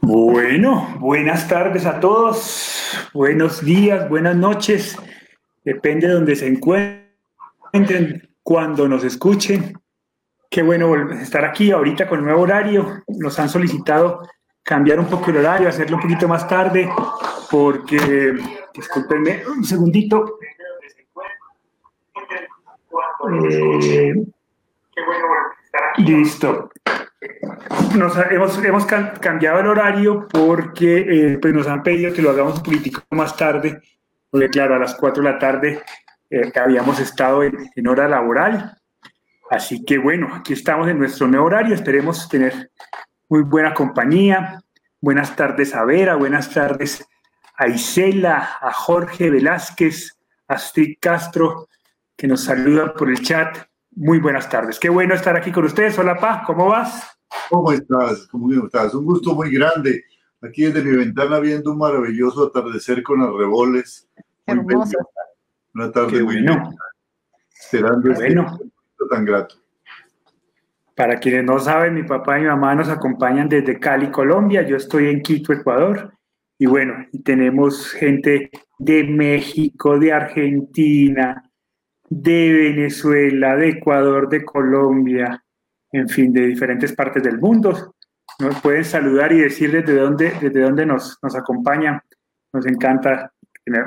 Bueno, buenas tardes a todos, buenos días, buenas noches, depende de donde se encuentren, cuando nos escuchen. Qué bueno estar aquí ahorita con el nuevo horario. Nos han solicitado cambiar un poco el horario, hacerlo un poquito más tarde, porque, discúlpenme un segundito. Eh, listo. Nos hemos, hemos cambiado el horario porque eh, pues nos han pedido que lo hagamos un poquitico más tarde, porque claro, a las 4 de la tarde eh, habíamos estado en, hora laboral. Así que bueno, aquí estamos en nuestro nuevo horario, esperemos tener muy buena compañía. Buenas tardes a Vera, buenas tardes a Isela, a Jorge Velázquez, a Astrid Castro, que nos saluda por el chat. Muy buenas tardes. Qué bueno estar aquí con ustedes. Hola, Pa, ¿cómo vas? ¿Cómo estás? ¿Cómo estás? Un gusto muy grande. Aquí desde mi ventana viendo un maravilloso atardecer con arreboles. Hermoso. Una tarde muy bueno. Esperando este bueno. tan grato. Para quienes no saben, mi papá y mi mamá nos acompañan desde Cali, Colombia. Yo estoy en Quito, Ecuador. Y bueno, tenemos gente de México, de Argentina, de Venezuela, de Ecuador, de Colombia, en fin, de diferentes partes del mundo. Nos pueden saludar y decir desde dónde, desde dónde nos, nos acompañan. Nos encanta.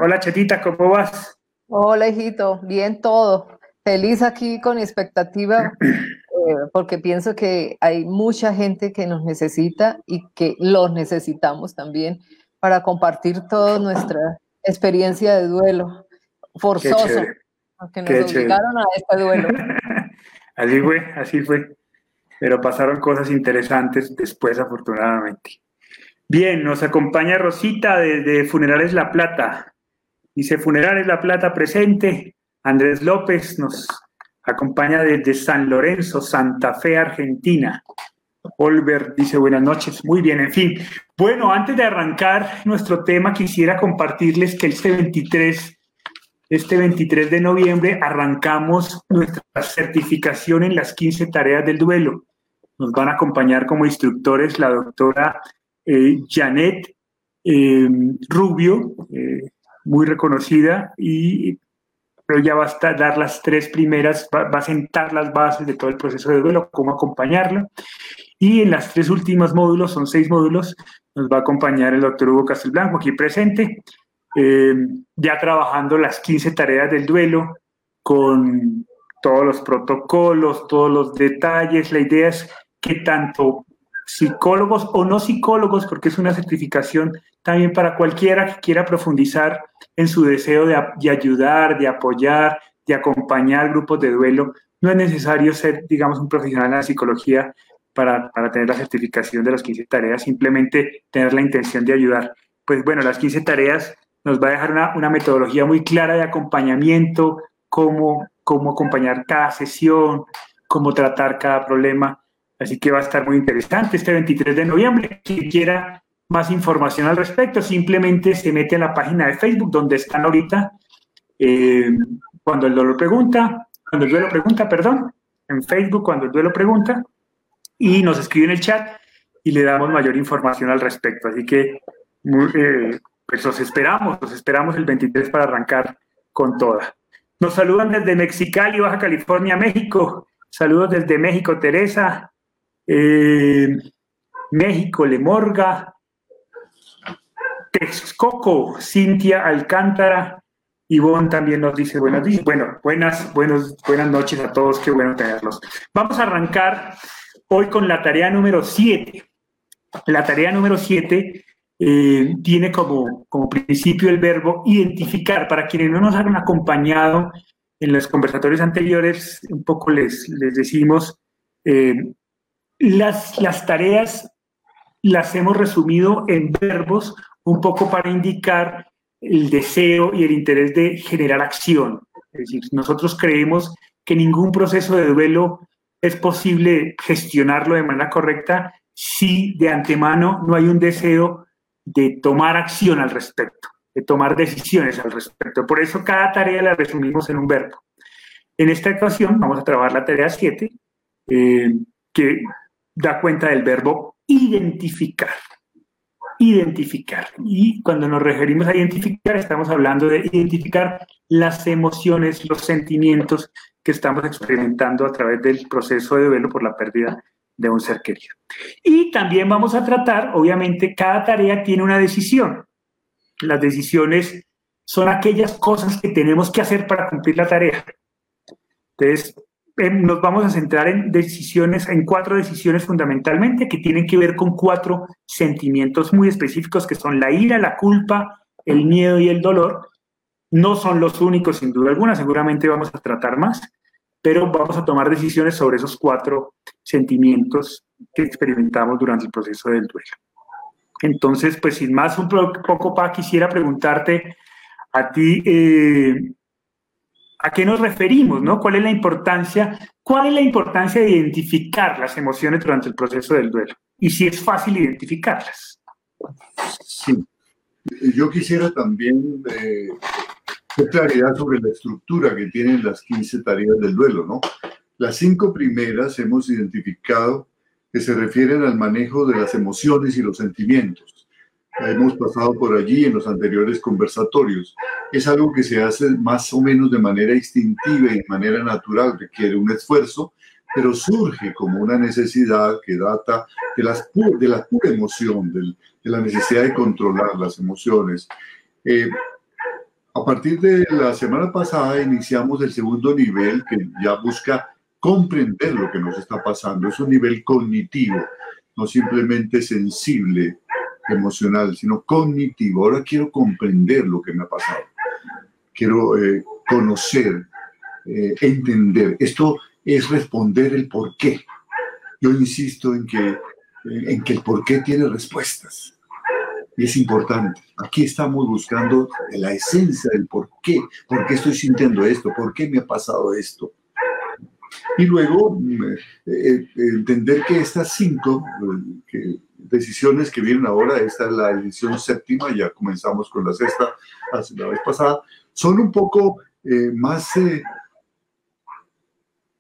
Hola, Chetita, ¿cómo vas? Hola, hijito. Bien todo. Feliz aquí con expectativa Eh, porque pienso que hay mucha gente que nos necesita y que los necesitamos también para compartir toda nuestra experiencia de duelo forzoso, que nos obligaron a este duelo. así fue, así fue. Pero pasaron cosas interesantes después, afortunadamente. Bien, nos acompaña Rosita desde Funerales La Plata. Dice Funerales La Plata presente. Andrés López nos acompaña desde San Lorenzo, Santa Fe, Argentina. Olver dice buenas noches. Muy bien, en fin. Bueno, antes de arrancar nuestro tema, quisiera compartirles que este 23, este 23 de noviembre arrancamos nuestra certificación en las 15 tareas del duelo. Nos van a acompañar como instructores la doctora eh, Janet eh, Rubio, eh, muy reconocida, y pero ya va a dar las tres primeras, va, a sentar las bases de todo el proceso de duelo, cómo acompañarlo. Y en las tres últimas módulos, son seis módulos, nos va a acompañar el doctor Hugo Castelblanco aquí presente, eh, ya trabajando las 15 tareas del duelo con todos los protocolos, todos los detalles. La idea es que tanto psicólogos o no psicólogos, porque es una certificación también para cualquiera que quiera profundizar en su deseo de, ayudar, de apoyar, de acompañar grupos de duelo. No es necesario ser, digamos, un profesional en la psicología para, tener la certificación de las 15 tareas, simplemente tener la intención de ayudar. Pues bueno, las 15 tareas nos va a dejar una, metodología muy clara de acompañamiento, cómo, cómo acompañar cada sesión, cómo tratar cada problema. Así que va a estar muy interesante este 23 de noviembre. Quien quiera más información al respecto, simplemente se mete a la página de Facebook donde están ahorita. Eh, cuando el dolor pregunta, cuando el duelo pregunta, perdón, en Facebook cuando el duelo pregunta, y nos escribe en el chat y le damos mayor información al respecto. Así que eh, pues los esperamos, los esperamos el 23 para arrancar con toda. Nos saludan desde Mexicali, Baja California, México. Saludos desde México, Teresa. Eh, México, Lemorga, Texcoco, Cintia Alcántara, Ivonne también nos dice buenas Bueno, buenas, buenos, buenas noches a todos, qué bueno tenerlos. Vamos a arrancar hoy con la tarea número 7. La tarea número 7 eh, tiene como, como principio el verbo identificar. Para quienes no nos han acompañado en los conversatorios anteriores, un poco les, les decimos, eh, las, las tareas las hemos resumido en verbos un poco para indicar el deseo y el interés de generar acción. Es decir, nosotros creemos que ningún proceso de duelo es posible gestionarlo de manera correcta si de antemano no hay un deseo de tomar acción al respecto, de tomar decisiones al respecto. Por eso cada tarea la resumimos en un verbo. En esta ocasión vamos a trabajar la tarea 7, eh, que da cuenta del verbo identificar. Identificar. Y cuando nos referimos a identificar, estamos hablando de identificar las emociones, los sentimientos que estamos experimentando a través del proceso de duelo por la pérdida de un ser querido. Y también vamos a tratar, obviamente, cada tarea tiene una decisión. Las decisiones son aquellas cosas que tenemos que hacer para cumplir la tarea. Entonces, em, nos vamos a centrar en decisiones, en cuatro decisiones fundamentalmente que tienen que ver con cuatro sentimientos muy específicos que son la ira, la culpa, el miedo y el dolor. No son los únicos, sin duda alguna, seguramente vamos a tratar más, pero vamos a tomar decisiones sobre esos cuatro sentimientos que experimentamos durante el proceso del duelo. Entonces, pues sin más, un poco, Pa, quisiera preguntarte a ti, eh, ¿a qué nos referimos? ¿no? ¿Cuál es la importancia? ¿Cuál es la importancia de identificar las emociones durante el proceso del duelo? Y si es fácil identificarlas. Sí. Yo quisiera también eh, claridad sobre la estructura que tienen las 15 tareas del duelo, ¿no? Las cinco primeras hemos identificado que se refieren al manejo de las emociones y los sentimientos. Hemos pasado por allí en los anteriores conversatorios. Es algo que se hace más o menos de manera instintiva y de manera natural, requiere un esfuerzo, pero surge como una necesidad que data de, las de la pura emoción, de, la necesidad de controlar las emociones. Eh, a partir de la semana pasada iniciamos el segundo nivel que ya busca comprender lo que nos está pasando. Es un nivel cognitivo, no simplemente sensible, emocional, sino cognitivo. Ahora quiero comprender lo que me ha pasado. Quiero eh, conocer, eh, entender. Esto es responder el por qué. Yo insisto en que, en que el por qué tiene respuestas es importante. Aquí estamos buscando la esencia del por qué, por qué estoy sintiendo esto, por qué me ha pasado esto. Y luego mm, eh, entender que estas cinco eh, decisiones que vienen ahora, esta es la edición séptima, ya comenzamos con la sexta la vez pasada, son un poco eh, más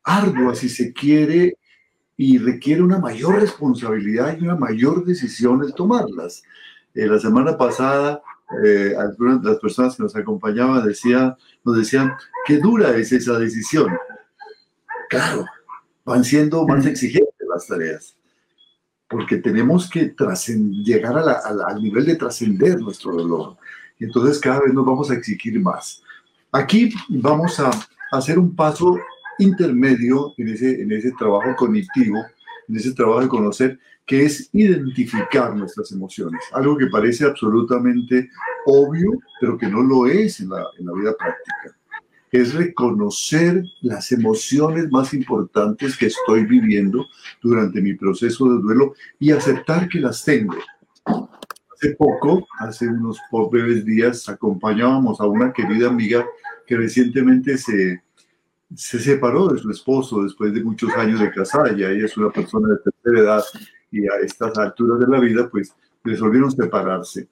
arduas si se quiere y requiere una mayor responsabilidad y una mayor decisión el tomarlas. Eh, la semana pasada, eh, algunas de las personas que nos acompañaban decían, nos decían, qué dura es esa decisión. Claro, van siendo más exigentes las tareas, porque tenemos que llegar al nivel de trascender nuestro dolor. Y entonces cada vez nos vamos a exigir más. Aquí vamos a hacer un paso intermedio en ese, en ese trabajo cognitivo, en ese trabajo de conocer que es identificar nuestras emociones, algo que parece absolutamente obvio, pero que no lo es en la, en la vida práctica. Es reconocer las emociones más importantes que estoy viviendo durante mi proceso de duelo y aceptar que las tengo. Hace poco, hace unos breves días, acompañábamos a una querida amiga que recientemente se, se separó de su esposo después de muchos años de casada. Ya ella es una persona de tercera edad y a estas alturas de la vida, pues resolvieron separarse.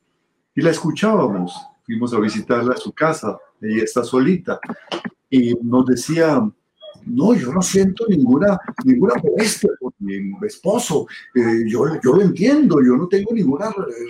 Y la escuchábamos, fuimos a visitarla a su casa, ella está solita, y nos decía, no, yo no siento ninguna, ninguna molestia por mi esposo, eh, yo, yo lo entiendo, yo no tengo ningún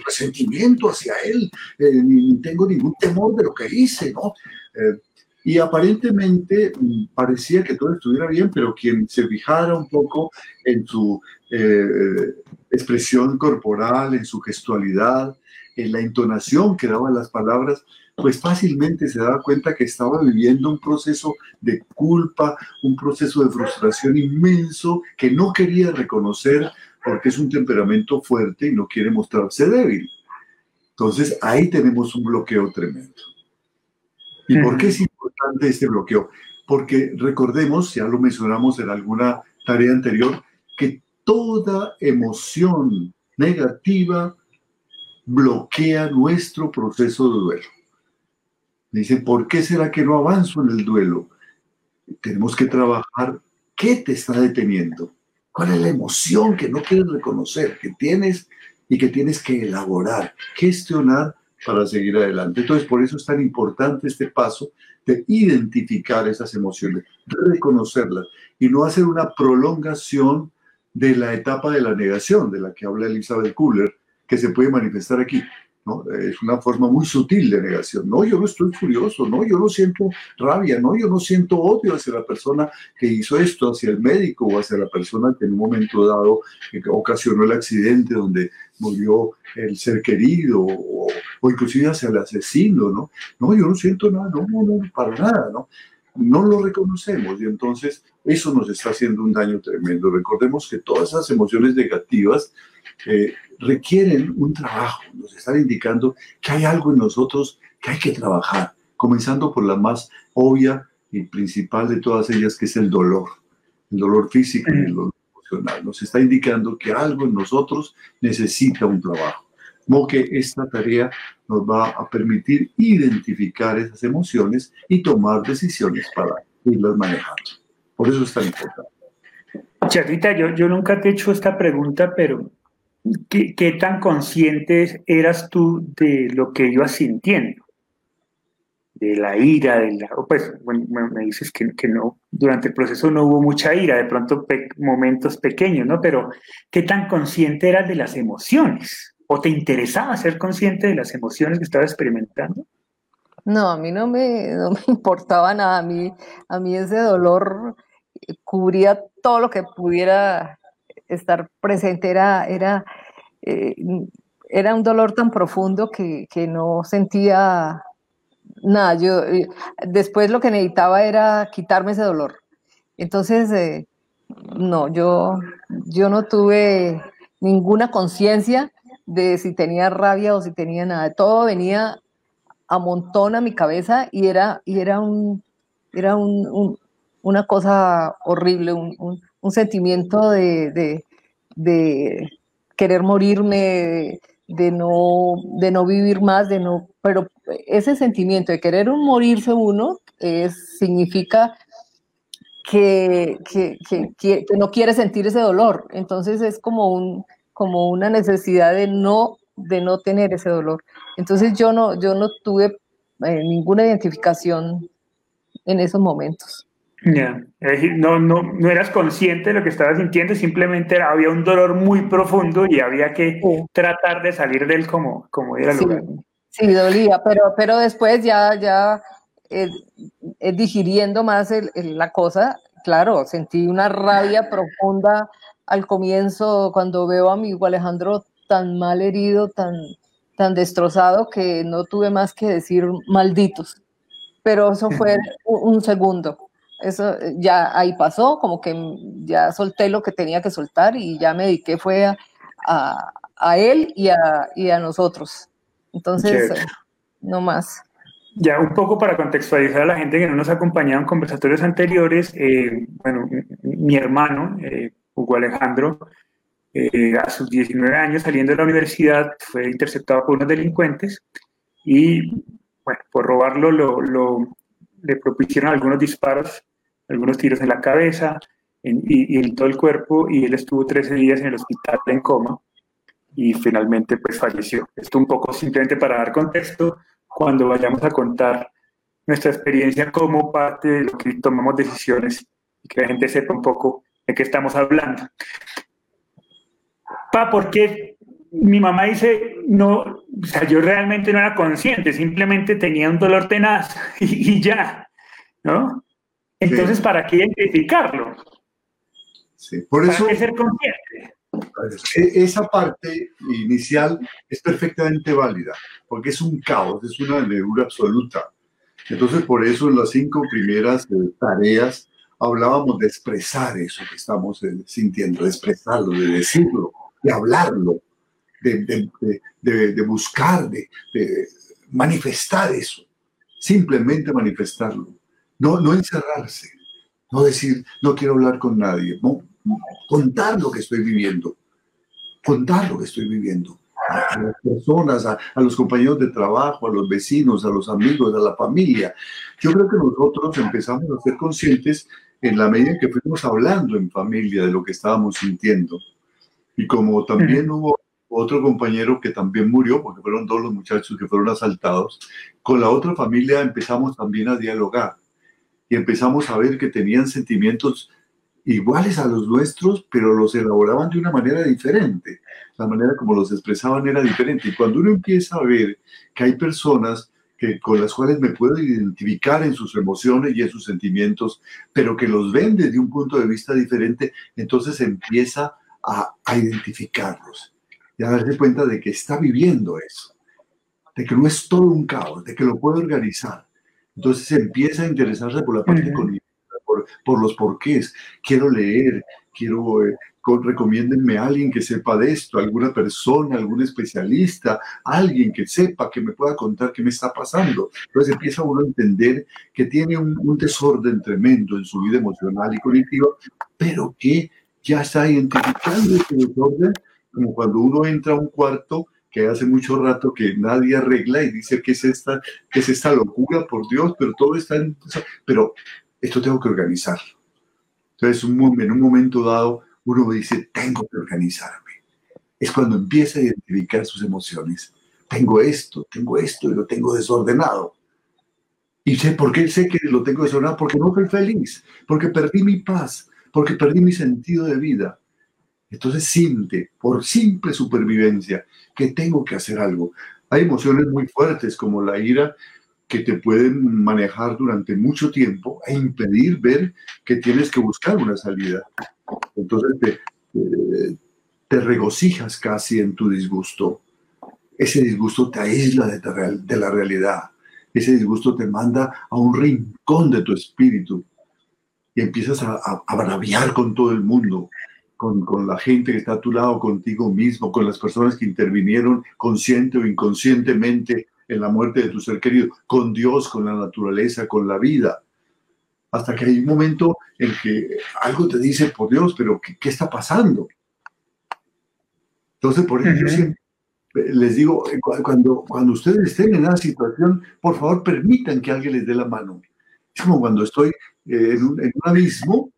resentimiento hacia él, eh, ni tengo ningún temor de lo que hice, ¿no? Eh, y aparentemente mm, parecía que todo estuviera bien, pero quien se fijara un poco en su eh, expresión corporal, en su gestualidad, en la entonación que daban las palabras, pues fácilmente se daba cuenta que estaba viviendo un proceso de culpa, un proceso de frustración inmenso que no quería reconocer porque es un temperamento fuerte y no quiere mostrarse débil. Entonces ahí tenemos un bloqueo tremendo. ¿Y por qué es importante este bloqueo? Porque recordemos, ya lo mencionamos en alguna tarea anterior, que toda emoción negativa bloquea nuestro proceso de duelo. Dice, ¿por qué será que no avanzo en el duelo? Tenemos que trabajar. ¿Qué te está deteniendo? ¿Cuál es la emoción que no quieres reconocer, que tienes y que tienes que elaborar, gestionar para seguir adelante. Entonces, por eso es tan importante este paso de identificar esas emociones, reconocerlas y no hacer una prolongación de la etapa de la negación de la que habla Elizabeth Kuller, que se puede manifestar aquí. Es una forma muy sutil de negación. No, yo no estoy furioso, no, yo no siento rabia, no, yo no siento odio hacia la persona que hizo esto, hacia el médico o hacia la persona que en un momento dado ocasionó el accidente donde murió el ser querido o, o inclusive hacia el asesino, ¿no? No, yo no siento nada, no, no, no, para nada, ¿no? no lo reconocemos y entonces eso nos está haciendo un daño tremendo. Recordemos que todas esas emociones negativas eh, requieren un trabajo, nos están indicando que hay algo en nosotros que hay que trabajar, comenzando por la más obvia y principal de todas ellas, que es el dolor, el dolor físico y el dolor emocional. Nos está indicando que algo en nosotros necesita un trabajo. Como que esta tarea nos va a permitir identificar esas emociones y tomar decisiones para irlas manejando. Por eso es tan importante. Charita, yo, yo nunca te he hecho esta pregunta, pero ¿qué, tan consciente eras tú de lo que ibas sintiendo? De la ira, de la, pues me dices que, no, durante el proceso no hubo mucha ira, de pronto momentos pequeños, ¿no? Pero ¿qué tan consciente eras de las emociones? ¿O te interesaba ser consciente de las emociones que estaba experimentando? No, a mí no me, no me importaba nada, a mí, a mí ese dolor cubría todo lo que pudiera estar presente era, era, eh, era un dolor tan profundo que, no sentía nada. Yo, eh, después lo que necesitaba era quitarme ese dolor. Entonces, eh, no, yo, yo no tuve ninguna conciencia de si tenía rabia o si tenía nada. Todo venía a montón a mi cabeza y era, y era, un, era una cosa horrible, un, un sentimiento de, querer morirme, de, no, de no vivir más, de no, pero ese sentimiento de querer morirse uno es, significa que, que, no quiere sentir ese dolor. Entonces es como, un, como una necesidad de no, de no tener ese dolor. Entonces yo no, yo no tuve eh, ninguna identificación en esos momentos. Ya, no, no, no eras consciente de lo que estabas sintiendo, simplemente había un dolor muy profundo y había que tratar de salir de él como, como era sí, lugar. Sí, dolía, pero, pero después ya, ya eh, eh, digiriendo más la cosa, claro, sentí una rabia profunda al comienzo cuando veo a mi hijo Alejandro tan mal herido, tan, tan destrozado, que no tuve más que decir malditos. Pero eso fue un segundo eso eh, ya ahí pasó, como que ya solté lo que tenía que soltar y ya me dediqué fue a, a, él y a, y a, nosotros. Entonces, eh, no más. Ya un poco para contextualizar a la gente que no nos ha acompañado en conversatorios anteriores, eh, bueno, mi hermano, Hugo Alejandro, a sus 19 años saliendo de la universidad fue interceptado por unos delincuentes y, bueno, por robarlo lo, lo le propusieron algunos disparos algunos tiros en la cabeza y, en todo el cuerpo y él estuvo 13 días en el hospital en coma y finalmente pues falleció. Esto un poco simplemente para dar contexto cuando vayamos a contar nuestra experiencia como parte de lo que tomamos decisiones y que la gente sepa un poco de qué estamos hablando. Pa, porque mi mamá dice, no, o sea, yo realmente no era consciente, simplemente tenía un dolor tenaz y, y ya, ¿no? Entonces, ¿para qué identificarlo? Sí, por eso. ¿Para qué ser consciente? E, esa parte inicial es perfectamente válida, porque es un caos, es una negrura absoluta. Entonces, por eso en las cinco primeras eh, tareas hablábamos de expresar eso que estamos eh, sintiendo, de expresarlo, de decirlo, de hablarlo, de, de, de buscar, de manifestar eso, simplemente manifestarlo. No, no encerrarse, no decir, no quiero hablar con nadie, no, contar lo que estoy viviendo, contar lo que estoy viviendo a, las personas, a, los compañeros de trabajo, a los vecinos, a los amigos, a la familia. Yo creo que nosotros empezamos a ser conscientes en la medida en que fuimos hablando en familia de lo que estábamos sintiendo. Y como también hubo otro compañero que también murió, porque fueron todos los muchachos que fueron asaltados, con la otra familia empezamos también a dialogar y empezamos a ver que tenían sentimientos iguales a los nuestros, pero los elaboraban de una manera diferente. La manera como los expresaban era diferente. Y cuando uno empieza a ver que hay personas que, con las cuales me puedo identificar en sus emociones y en sus sentimientos, pero que los ven desde un punto de vista diferente, entonces empieza a, a identificarlos y a darse cuenta de que está viviendo eso, de que no es todo un caos, de que lo puede organizar. Entonces empieza a interesarse por la parte cognitiva por, los porqués. Quiero leer, quiero, eh, recomiéndenme a alguien que sepa de esto, alguna persona, algún especialista, alguien que sepa, que me pueda contar qué me está pasando. Entonces empieza uno a entender que tiene un, un desorden tremendo en su vida emocional y cognitiva, pero que ya está identificando ese desorden, como cuando uno entra a un cuarto que hace mucho rato que nadie arregla y dice que es esta, qué es esta locura, por Dios, pero todo está en... Pero esto tengo que organizar. Entonces, en un momento dado, uno dice, tengo que organizarme. Es cuando empieza a identificar sus emociones. Tengo esto, tengo esto y lo tengo desordenado. ¿Y sé por qué sé que lo tengo desordenado? Porque no soy feliz, porque perdí mi paz, porque perdí mi sentido de vida. Entonces siente, por simple supervivencia, que tengo que hacer algo. Hay emociones muy fuertes como la ira, que te pueden manejar durante mucho tiempo e impedir ver que tienes que buscar una salida. Entonces te, regocijas casi en tu disgusto. Ese disgusto te aísla de, la realidad. Ese disgusto te manda a un rincón de tu espíritu y empiezas a, a, con todo el mundo, con, con, la gente que está a tu lado, contigo mismo, con las personas que intervinieron consciente o inconscientemente en la muerte de tu ser querido, con Dios, con la naturaleza, con la vida. Hasta que hay un momento en que algo te dice, por Dios, pero ¿qué, está pasando? Entonces, por eso yo siempre les digo, cuando, cuando ustedes estén en una situación, por favor, permitan que alguien les dé la mano. Es como cuando estoy eh, en, un, abismo,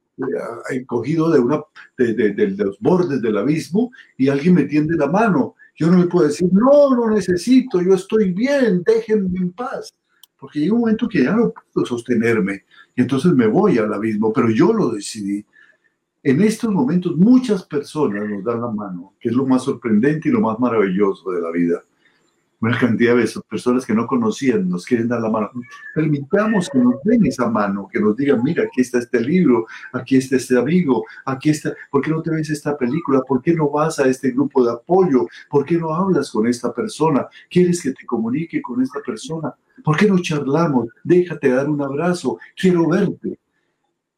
eh, cogido de, una, de, de, los bordes del abismo, y alguien me tiende la mano yo no le puedo decir, no, no necesito, yo estoy bien, déjenme en paz. Porque llega un momento que ya no puedo sostenerme y entonces me voy al abismo, pero yo lo decidí. En estos momentos muchas personas nos dan la mano, que es lo más sorprendente y lo más maravilloso de la vida una cantidad de personas que no conocían, nos quieren dar la mano. Permitamos que nos den esa mano, que nos digan, mira, aquí está este libro, aquí está este amigo, aquí está, ¿por qué no te ves esta película? ¿Por qué no vas a este grupo de apoyo? ¿Por qué no hablas con esta persona? ¿Quieres que te comunique con esta persona? ¿Por qué no charlamos? Déjate dar un abrazo, quiero verte.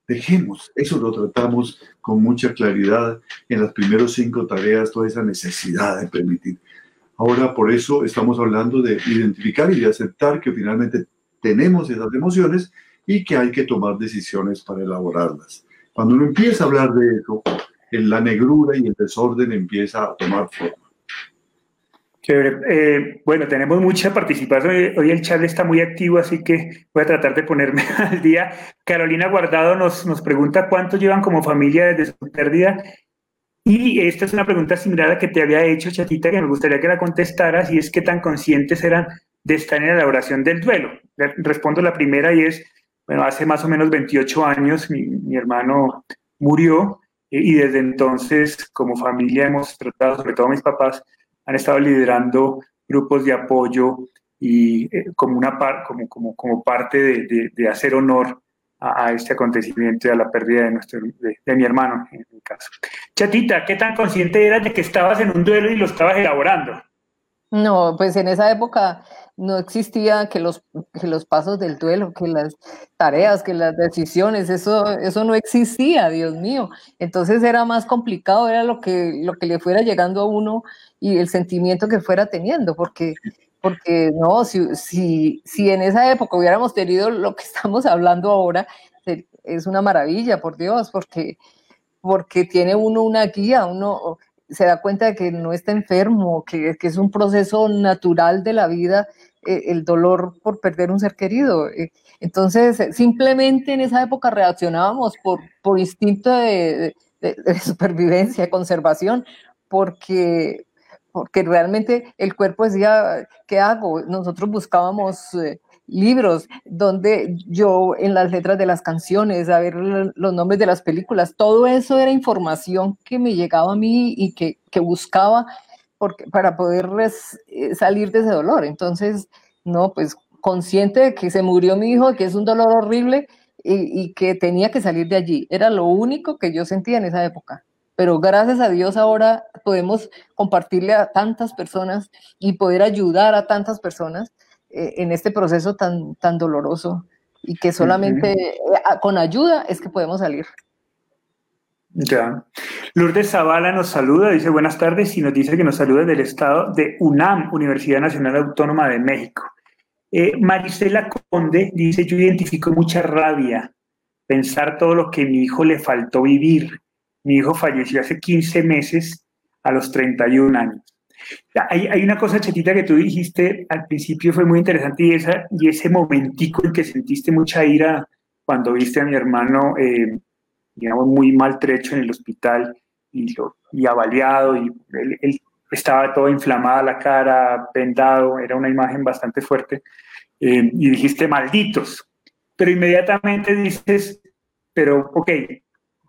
Dejemos, eso lo tratamos con mucha claridad en las primeras cinco tareas, toda esa necesidad de permitir. Ahora, por eso estamos hablando de identificar y de aceptar que finalmente tenemos esas emociones y que hay que tomar decisiones para elaborarlas. Cuando uno empieza a hablar de eso, la negrura y el desorden empieza a tomar forma. Eh, bueno, tenemos mucha participación. Hoy el chat está muy activo, así que voy a tratar de ponerme al día. Carolina Guardado nos, nos pregunta cuánto llevan como familia desde su pérdida y esta es una pregunta similar a la que te había hecho, Chatita, que me gustaría que la contestaras, y es qué tan conscientes eran de estar en la elaboración del duelo. Respondo la primera y es, bueno, hace más o menos 28 años mi, hermano murió eh, y desde entonces como familia hemos tratado, sobre todo mis papás, han estado liderando grupos de apoyo y eh, como, una como, como, como parte de, de hacer honor a, este acontecimiento y a la pérdida de, nuestro, de, mi hermano, en mi caso. Chatita, ¿qué tan consciente eras de que estabas en un duelo y lo estabas elaborando? No, pues en esa época no existía que los, que los pasos del duelo, que las tareas, que las decisiones, eso, eso no existía, Dios mío. Entonces era más complicado, era lo que, lo que le fuera llegando a uno y el sentimiento que fuera teniendo, porque porque no, si, si, si en esa época hubiéramos tenido lo que estamos hablando ahora, es una maravilla, por Dios, porque, porque tiene uno una guía, uno se da cuenta de que no está enfermo, que, es un proceso natural de la vida, eh, el dolor por perder un ser querido. Eh, entonces, simplemente en esa época reaccionábamos por, por instinto de, de, supervivencia, conservación, porque, porque realmente el cuerpo decía, ¿qué hago? Nosotros buscábamos eh, libros, donde yo en las letras de las canciones, a ver los nombres de las películas, todo eso era información que me llegaba a mí y que, que buscaba para poder eh, salir de ese dolor. Entonces, no, pues consciente de que se murió mi hijo, que es un dolor horrible y, y que tenía que salir de allí. Era lo único que yo sentía en esa época pero gracias a Dios ahora podemos compartirle a tantas personas y poder ayudar a tantas personas eh, en este proceso tan, tan doloroso y que solamente eh, con ayuda es que podemos salir. Ya. Lourdes Zavala nos saluda, dice buenas tardes y nos dice que nos saluda del estado de UNAM, Universidad Nacional Autónoma de México. Eh, Marisela Conde dice, yo identifico mucha rabia, pensar todo lo que mi hijo le faltó vivir. Mi hijo falleció hace 15 meses a los 31 años. Hay, una cosa chetita que tú dijiste al principio, fue muy interesante, y, esa, y ese momentico en que sentiste mucha ira cuando viste a mi hermano, eh, digamos, muy maltrecho en el hospital y, y avaliado, y él, estaba todo inflamada la cara, vendado, era una imagen bastante fuerte, eh, y dijiste, malditos, pero inmediatamente dices, pero ok,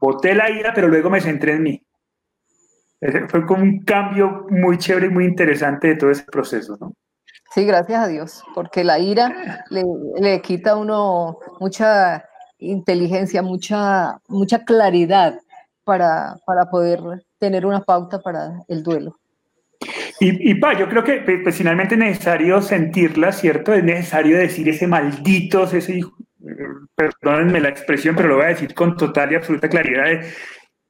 boté la ira, pero luego me centré en mí fue como un cambio muy chévere y muy interesante de todo ese proceso, ¿no? Sí, gracias a Dios, porque la ira le, quita a uno mucha inteligencia, mucha, mucha claridad para, para poder tener una pauta para el duelo. Y, y pa, yo creo que pues, pues, finalmente es necesario sentirla, ¿cierto? Es necesario decir ese maldito, ese hijo, perdónenme la expresión, pero lo voy a decir con total y absoluta claridad, de,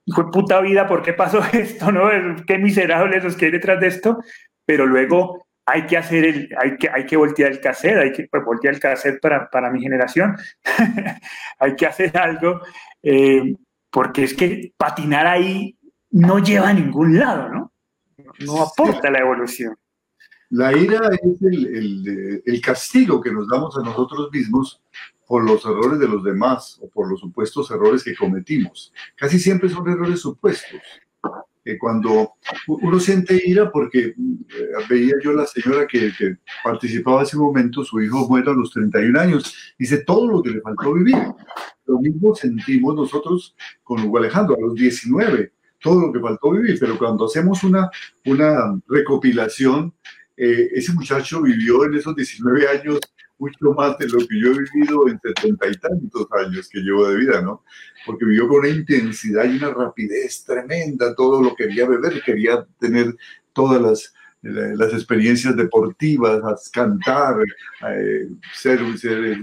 hijo de puta vida, ¿por qué pasó esto? ¿no? Qué miserables los que hay detrás de esto. Pero luego hay que hacer el, hay que, hay que voltear el cassette, hay que pues, voltear el cassette para, para mi generación. hay que hacer algo, eh, porque es que patinar ahí no lleva a ningún lado, ¿no? No aporta la evolución. La ira es el, el, el castigo que nos damos a nosotros mismos por los errores de los demás o por los supuestos errores que cometimos. Casi siempre son errores supuestos. Eh, cuando uno siente ira porque eh, veía yo la señora que, participaba ese momento, su hijo muere a los 31 años, dice todo lo que le faltó vivir. Lo mismo sentimos nosotros con Hugo Alejandro a los 19, todo lo que faltó vivir, pero cuando hacemos una, una recopilación, eh, ese muchacho vivió en esos 19 años mucho más de lo que yo he vivido en setenta y tantos años que llevo de vida, ¿no? Porque vivió con una intensidad y una rapidez tremenda, todo lo quería beber, quería tener todas las, experiencias deportivas, cantar, eh, ser,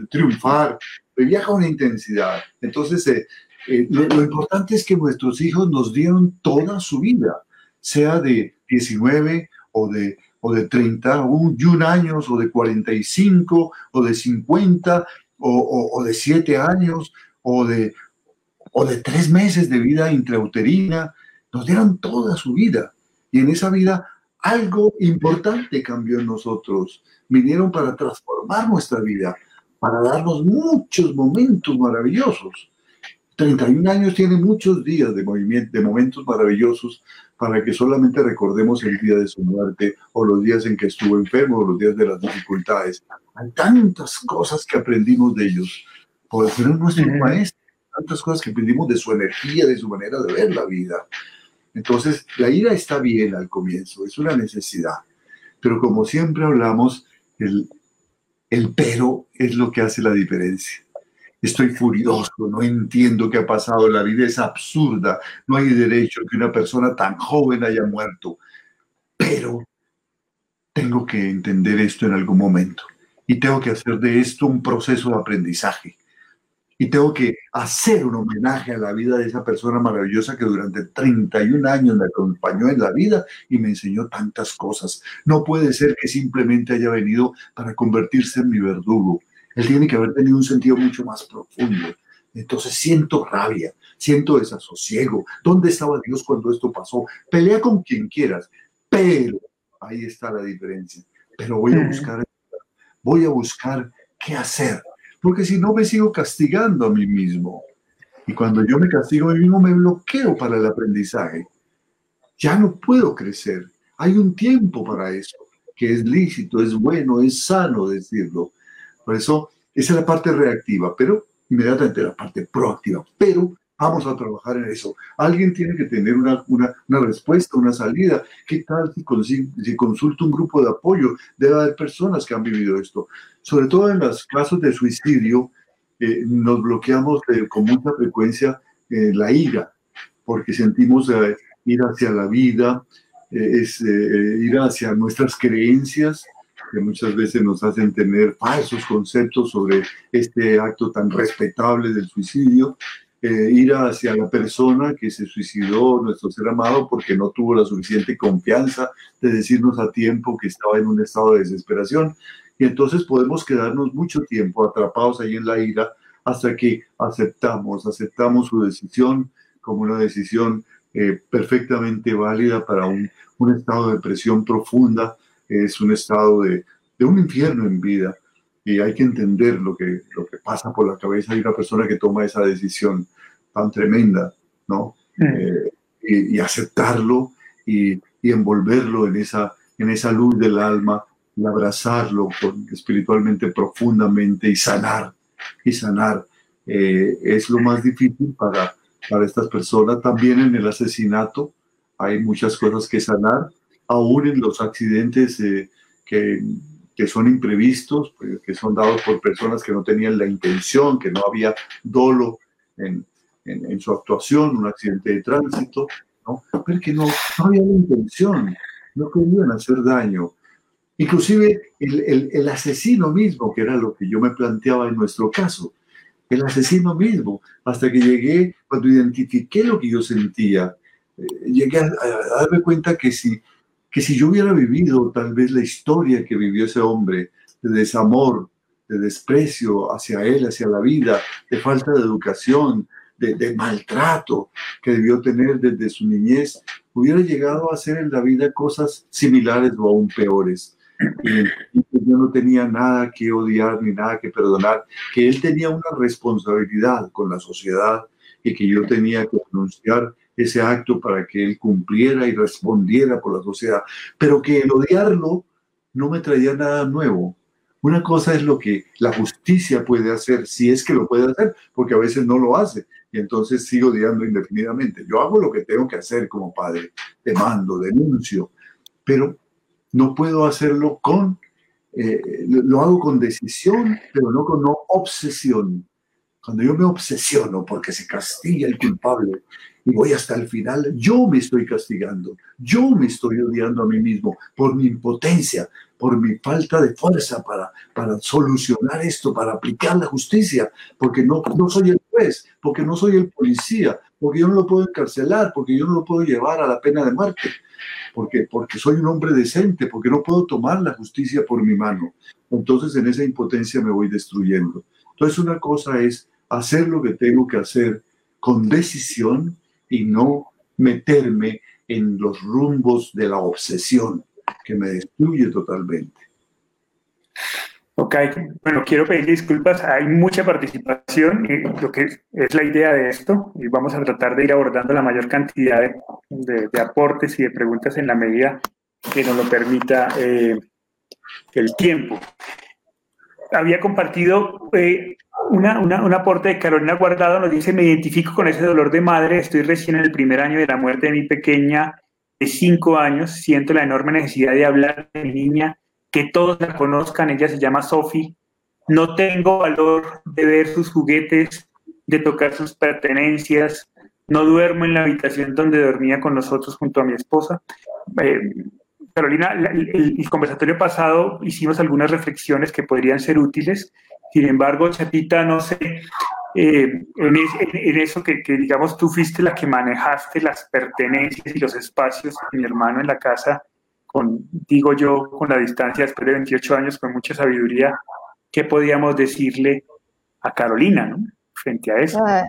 triunfar, vivía con intensidad. Entonces, eh, eh, lo, lo importante es que nuestros hijos nos dieron toda su vida, sea de 19 o de o de 31 años, o de 45, o de 50, o, o, de 7 años, o de, o de 3 meses de vida intrauterina. Nos dieron toda su vida. Y en esa vida algo importante cambió en nosotros. Vinieron para transformar nuestra vida, para darnos muchos momentos maravillosos. 31 años tiene muchos días de, movimiento, de momentos maravillosos para que solamente recordemos el día de su muerte o los días en que estuvo enfermo o los días de las dificultades. Hay tantas cosas que aprendimos de ellos. Por ser nuestro maestro, tantas cosas que aprendimos de su energía, de su manera de ver la vida. Entonces, la ira está bien al comienzo, es una necesidad. Pero como siempre hablamos, el, el pero es lo que hace la diferencia. Estoy furioso, no entiendo qué ha pasado, la vida es absurda, no hay derecho que una persona tan joven haya muerto. Pero tengo que entender esto en algún momento y tengo que hacer de esto un proceso de aprendizaje. Y tengo que hacer un homenaje a la vida de esa persona maravillosa que durante 31 años me acompañó en la vida y me enseñó tantas cosas. No puede ser que simplemente haya venido para convertirse en mi verdugo él tiene que haber tenido un sentido mucho más profundo. Entonces siento rabia, siento desasosiego. ¿Dónde estaba Dios cuando esto pasó? Pelea con quien quieras, pero ahí está la diferencia. Pero voy a buscar, voy a buscar qué hacer, porque si no me sigo castigando a mí mismo. Y cuando yo me castigo a mí mismo me bloqueo para el aprendizaje. Ya no puedo crecer. Hay un tiempo para eso, que es lícito, es bueno, es sano decirlo Por eso, esa es la parte reactiva, pero inmediatamente la parte proactiva. Pero vamos a trabajar en eso. Alguien tiene que tener una, una, una respuesta, una salida. ¿Qué tal si, si, consulta un grupo de apoyo? Debe haber personas que han vivido esto. Sobre todo en los casos de suicidio, eh, nos bloqueamos eh, con mucha frecuencia eh, la ira, porque sentimos ir hacia la vida, es ir hacia nuestras creencias, que muchas veces nos hacen tener falsos conceptos sobre este acto tan respetable del suicidio, eh, ir hacia la persona que se suicidó, nuestro ser amado, porque no tuvo la suficiente confianza de decirnos a tiempo que estaba en un estado de desesperación. Y entonces podemos quedarnos mucho tiempo atrapados ahí en la ira hasta que aceptamos, aceptamos su decisión como una decisión eh, perfectamente válida para un, un estado de depresión profunda es un estado de, de, un infierno en vida y hay que entender lo que, lo que pasa por la cabeza de una persona que toma esa decisión tan tremenda, ¿no? Mm. Eh, y, aceptarlo y, y, envolverlo en esa, en esa luz del alma y abrazarlo espiritualmente profundamente y sanar, y sanar. Eh, es lo más difícil para, para estas personas. También en el asesinato hay muchas cosas que sanar aún en los accidentes eh, que, que, son imprevistos, pues, que son dados por personas que no tenían la intención, que no había dolo en, en, su actuación, un accidente de tránsito, ¿no? pero que no, no había la intención, no querían hacer daño. Inclusive el, el, el, asesino mismo, que era lo que yo me planteaba en nuestro caso, el asesino mismo, hasta que llegué, cuando identifiqué lo que yo sentía, eh, llegué a, a, darme cuenta que si que si yo hubiera vivido tal vez la historia que vivió ese hombre de desamor, de desprecio hacia él, hacia la vida, de falta de educación, de, maltrato que debió tener desde su niñez, hubiera llegado a hacer en la vida cosas similares o aún peores. Y, yo no tenía nada que odiar ni nada que perdonar, que él tenía una responsabilidad con la sociedad y que yo tenía que denunciar ese acto para que él cumpliera y respondiera por la sociedad, pero que el odiarlo no me traía nada nuevo. Una cosa es lo que la justicia puede hacer, si es que lo puede hacer, porque a veces no lo hace, y entonces sigo odiando indefinidamente. Yo hago lo que tengo que hacer como padre, demando, denuncio, pero no puedo hacerlo con, eh, lo hago con decisión, pero no con obsesión. Cuando yo me obsesiono porque se castiga el culpable y voy hasta el final, yo me estoy castigando, yo me estoy odiando a mí mismo por mi impotencia, por mi falta de fuerza para, para solucionar esto, para aplicar la justicia, porque no, no soy el juez, porque no soy el policía, porque yo no lo puedo encarcelar, porque yo no lo puedo llevar a la pena de muerte, porque, porque soy un hombre decente, porque no puedo tomar la justicia por mi mano. Entonces en esa impotencia me voy destruyendo. Entonces una cosa es hacer lo que tengo que hacer con decisión y no meterme en los rumbos de la obsesión que me destruye totalmente. Ok, bueno, quiero pedir disculpas, hay mucha participación y lo que es la idea de esto y vamos a tratar de ir abordando la mayor cantidad de, de, aportes y de preguntas en la medida que nos lo permita eh, el tiempo. Había compartido eh, una, un aporte de Carolina Guardado nos dice, me identifico con ese dolor de madre, estoy recién en el primer año de la muerte de mi pequeña de cinco años, siento la enorme necesidad de hablar de mi niña, que todos la conozcan, ella se llama Sophie, no tengo valor de ver sus juguetes, de tocar sus pertenencias, no duermo en la habitación donde dormía con nosotros junto a mi esposa. Eh, Carolina, el, el, conversatorio pasado hicimos algunas reflexiones que podrían ser útiles sin embargo, Chatita, no sé, eh, en, eso que, digamos tú fuiste la que manejaste las pertenencias y los espacios de mi hermano en la casa, con, digo yo, con la distancia después de 28 años, con mucha sabiduría, ¿qué podíamos decirle a Carolina. Frente a eso. Ah,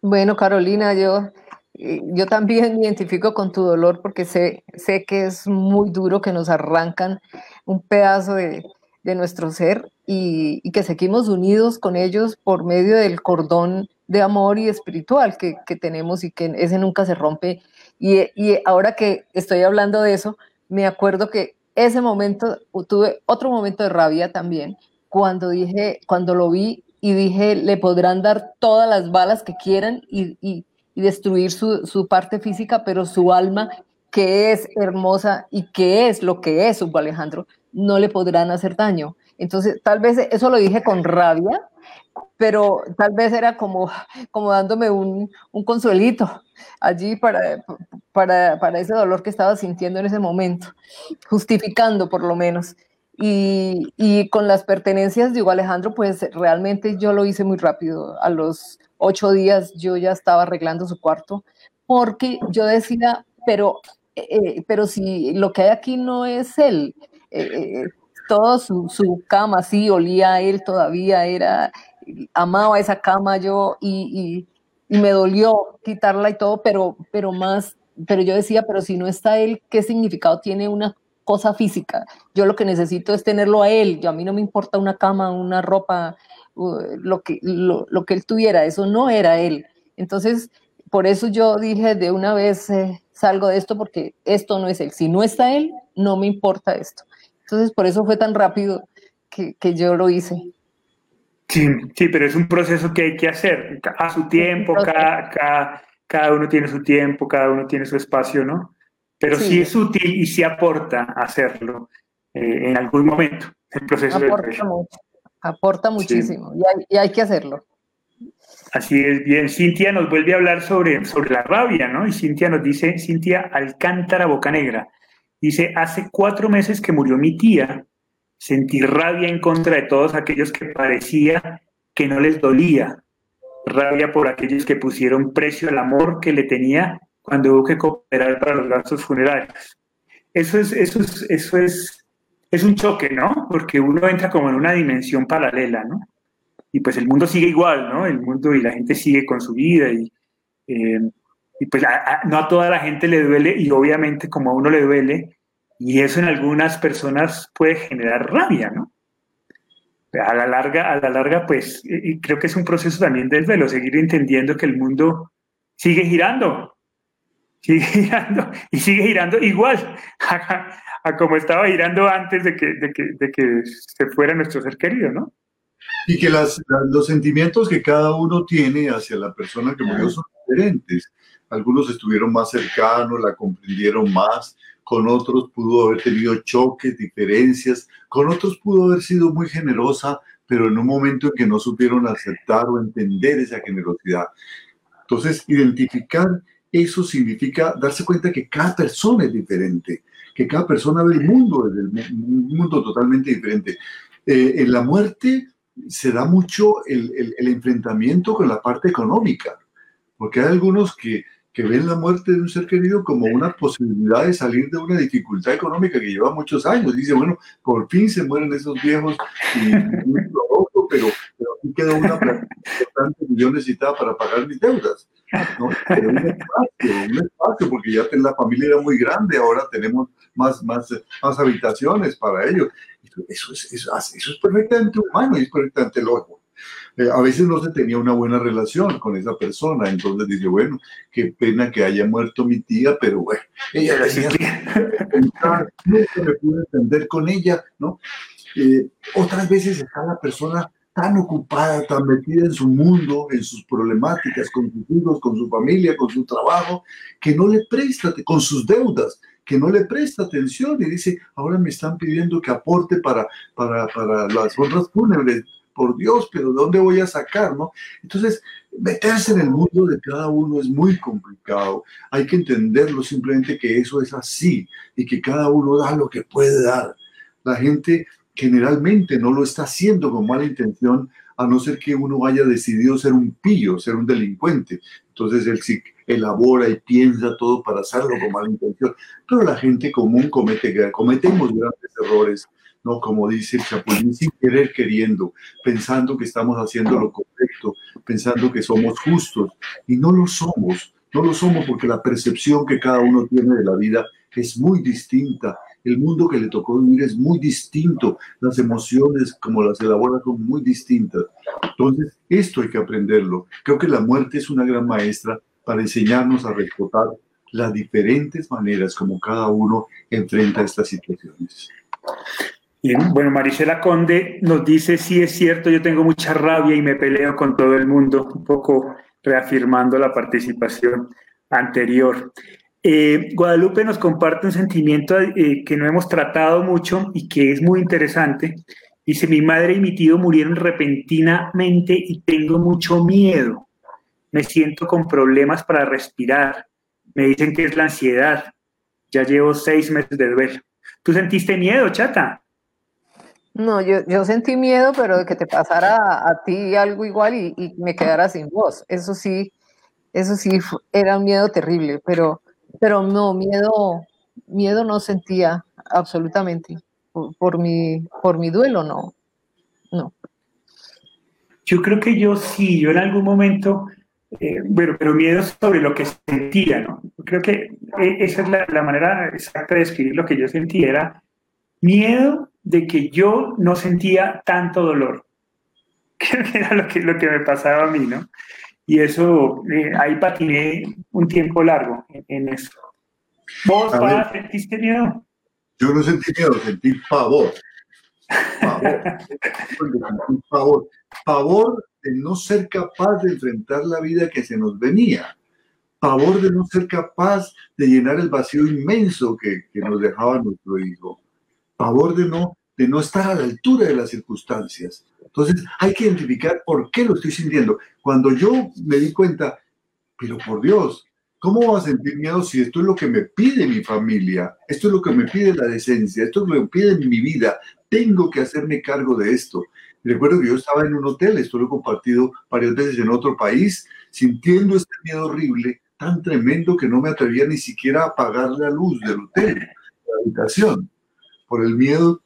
bueno, Carolina, yo, yo también me identifico con tu dolor porque sé, sé que es muy duro que nos arrancan un pedazo de, de nuestro ser y, que seguimos unidos con ellos por medio del cordón de amor y espiritual que, tenemos y que ese nunca se rompe. Y, y, ahora que estoy hablando de eso, me acuerdo que ese momento, tuve otro momento de rabia también, cuando dije, cuando lo vi y dije, le podrán dar todas las balas que quieran y, y, destruir su, su, parte física, pero su alma, que es hermosa y que es lo que es Hugo Alejandro, no le podrán hacer daño. Entonces, tal vez eso lo dije con rabia, pero tal vez era como, como dándome un, un consuelito allí para, para, para, ese dolor que estaba sintiendo en ese momento, justificando por lo menos. Y, y, con las pertenencias, digo Alejandro, pues realmente yo lo hice muy rápido. A los ocho días yo ya estaba arreglando su cuarto, porque yo decía, pero, eh, pero si lo que hay aquí no es él, eh, todo su, su, cama sí olía a él todavía, era, amaba esa cama yo y, y, me dolió quitarla y todo, pero, pero más, pero yo decía, pero si no está él, ¿qué significado tiene una cosa física? Yo lo que necesito es tenerlo a él, yo a mí no me importa una cama, una ropa, lo que, lo, lo que él tuviera, eso no era él. Entonces, por eso yo dije de una vez, eh, salgo de esto porque esto no es él. Si no está él, no me importa esto. Entonces, por eso fue tan rápido que, que yo lo hice. Sí, sí, pero es un proceso que hay que hacer a su tiempo, cada, cada, cada uno tiene su tiempo, cada uno tiene su espacio, ¿no? Pero sí, es útil y sí aporta hacerlo eh, en algún momento, el proceso aporta mucho, aporta muchísimo y, hay, y, hay, que hacerlo. Así es, bien. Cintia nos vuelve a hablar sobre, sobre la rabia, ¿no? Y Cintia nos dice, Cintia Alcántara Bocanegra, dice, hace cuatro meses que murió mi tía Sentí rabia en contra de todos aquellos que parecía que no les dolía. Rabia por aquellos que pusieron precio al amor que le tenía cuando hubo que cooperar para los gastos funerarios. Eso es, eso es, eso es, es un choque, ¿no? Porque uno entra como en una dimensión paralela, ¿no? Y pues el mundo sigue igual, ¿no? El mundo y la gente sigue con su vida y, eh, y pues no a toda la gente le duele y obviamente como a uno le duele, y eso en algunas personas puede generar rabia, ¿no? A la larga, a la larga, pues, y creo que es un proceso también velo, seguir entendiendo que el mundo sigue girando, sigue girando y sigue girando igual a, como estaba girando antes de que, de que, de que se fuera nuestro ser querido, ¿no? Y que las, los sentimientos que cada uno tiene hacia la persona que murió son diferentes. Algunos estuvieron más cercanos, la comprendieron más, con otros pudo haber tenido choques, diferencias, con otros pudo haber sido muy generosa, pero en un momento en que no supieron aceptar o entender esa generosidad. Entonces, identificar eso significa darse cuenta que cada persona es diferente, que cada persona ve el mundo desde un mundo totalmente diferente. Eh, en la muerte se da mucho el, el enfrentamiento con la parte económica, porque hay algunos que que ven la muerte de un ser querido como una posibilidad de salir de una dificultad económica que lleva muchos años. Dice, bueno, por fin se mueren esos viejos y pero, pero aquí queda una plata que yo necesitaba para pagar mis deudas. ¿No? Pero un espacio, un espacio, porque ya la familia era muy grande, ahora tenemos más, más, más habitaciones para ellos. Eso es, eso, eso es perfectamente humano y es perfectamente lógico. Eh, a veces no se tenía una buena relación con esa persona, entonces dice, bueno, qué pena que haya muerto mi tía, pero bueno, ella nunca me pude entender con ella, ¿no? Eh, otras veces está la persona tan ocupada, tan metida en su mundo, en sus problemáticas, con sus hijos, con su familia, con su trabajo, que no le presta, con sus deudas, que no le presta atención y dice, ahora me están pidiendo que aporte para, para, para las otras fúnebres por Dios, pero ¿de dónde voy a sacar? Entonces, meterse en el mundo de cada uno es muy complicado. Hay que entenderlo simplemente que eso es así y que cada uno da lo que puede dar. La gente generalmente no lo está haciendo con mala intención, a no ser que uno haya decidido ser un pillo, ser un delincuente. Entonces él sí elabora y piensa todo para hacerlo con mala intención. Pero la gente común comete, cometemos grandes errores ¿no? Como dice el Chapulín, sin querer queriendo, pensando que estamos haciendo lo correcto, pensando que somos justos, y no lo somos, no lo somos porque la percepción que cada uno tiene de la vida es muy distinta. El mundo que le tocó vivir es muy distinto. Las emociones, como las elabora, son muy distintas. Entonces, esto hay que aprenderlo. Creo que la muerte es una gran maestra para enseñarnos a respetar las diferentes maneras como cada uno enfrenta estas situaciones. Y bueno, Marisela Conde nos dice, sí es cierto, yo tengo mucha rabia y me peleo con todo el mundo, un poco reafirmando la participación anterior. Eh, Guadalupe nos comparte un sentimiento eh, que no hemos tratado mucho y que es muy interesante. Dice, mi madre y mi tío murieron repentinamente y tengo mucho miedo. Me siento con problemas para respirar. Me dicen que es la ansiedad. Ya llevo seis meses de duelo. ¿Tú sentiste miedo, chata? No, yo, sentí miedo, pero de que te pasara a, ti algo igual y, y, me quedara sin voz. Eso sí, eso sí era un miedo terrible, pero, pero no, miedo, miedo no sentía absolutamente por, mi, por mi duelo, no, no. Yo creo que yo sí, yo en algún momento, eh, bueno, pero miedo sobre lo que sentía, ¿no? Creo que eh, esa es la, la manera exacta de describir lo que yo sentía, era miedo de que yo no sentía tanto dolor. Creo que era lo que, lo que me pasaba a mí, ¿no? Y eso, eh, ahí patiné un tiempo largo en, eso. ¿Vos, sentiste miedo? Yo no sentí miedo, sentí pavor. Pavor. Pavor. de no ser capaz de enfrentar la vida que se nos venía. Pavor de no ser capaz de llenar el vacío inmenso que, que nos dejaba nuestro hijo favor de no, de no estar a la altura de las circunstancias. Entonces hay que identificar por qué lo estoy sintiendo. Cuando yo me di cuenta, pero por Dios, ¿cómo voy a sentir miedo si esto es lo que me pide mi familia? Esto es lo que me pide la decencia, esto es lo que me pide mi vida. Tengo que hacerme cargo de esto. Recuerdo que yo estaba en un hotel, esto lo he compartido varias veces en otro país, sintiendo este miedo horrible, tan tremendo que no me atrevía ni siquiera a apagar la luz del hotel, la habitación por el miedo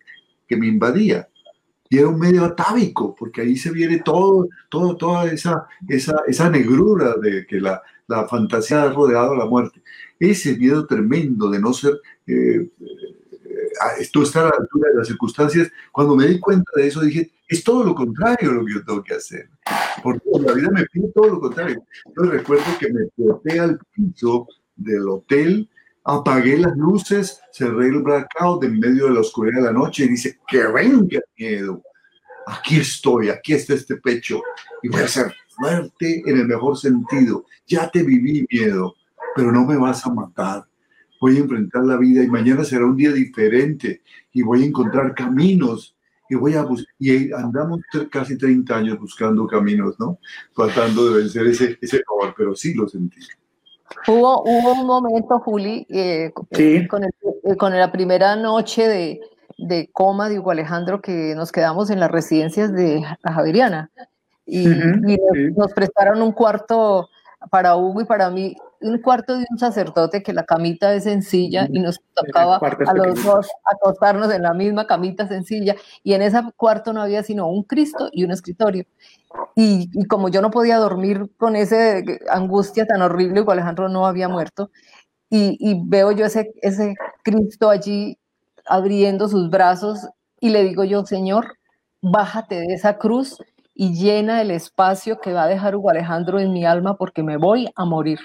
que me invadía. Y era un medio atávico, porque ahí se viene todo, todo, toda esa, esa, esa negrura de que la, la fantasía ha rodeado a la muerte. Ese miedo tremendo de no ser, eh, eh, esto a la altura de las circunstancias, cuando me di cuenta de eso dije, es todo lo contrario lo que yo tengo que hacer. Porque la vida me pide todo lo contrario. Yo recuerdo que me boté al piso del hotel apagué las luces, cerré el blackout en medio de la oscuridad de la noche y dice, que venga miedo. Aquí estoy, aquí está este pecho y voy a ser fuerte en el mejor sentido. Ya te viví miedo, pero no me vas a matar. Voy a enfrentar la vida y mañana será un día diferente y voy a encontrar caminos y voy a. Y andamos casi 30 años buscando caminos, ¿no? Tratando de vencer ese, ese pero sí lo sentí. Hubo, hubo un momento, Juli, eh, con, eh, con, la primera noche de, de, coma de Hugo Alejandro que nos quedamos en las residencias de la Javeriana. Y, nos, prestaron un cuarto para Hugo y para mí, un cuarto de un sacerdote que la camita es sencilla y nos tocaba a los dos acostarnos en la misma camita sencilla y en ese cuarto no había sino un Cristo y un escritorio. Y, como yo no podía dormir con esa angustia tan horrible, que Alejandro no había muerto, y, veo yo ese, ese Cristo allí abriendo sus brazos y le digo yo, Señor, bájate de esa cruz y llena el espacio que va a dejar Hugo Alejandro en mi alma porque me voy a morir.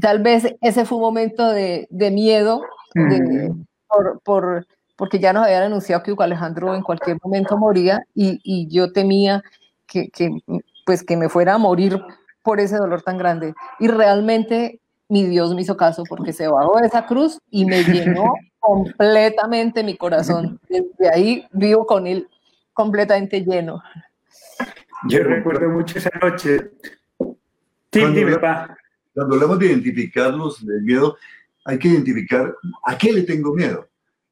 Tal vez ese fue un momento de, miedo por, por, porque ya nos habían anunciado que Hugo Alejandro en cualquier momento moría y, y yo temía que, pues que me fuera a morir por ese dolor tan grande. Y realmente mi Dios me hizo caso porque se bajó de esa cruz y me llenó completamente mi corazón. Desde ahí vivo con él completamente lleno. Yo recuerdo mucho esa noche. Sí, cuando, cuando hablamos de identificarlos del miedo, hay que identificar a qué le tengo miedo,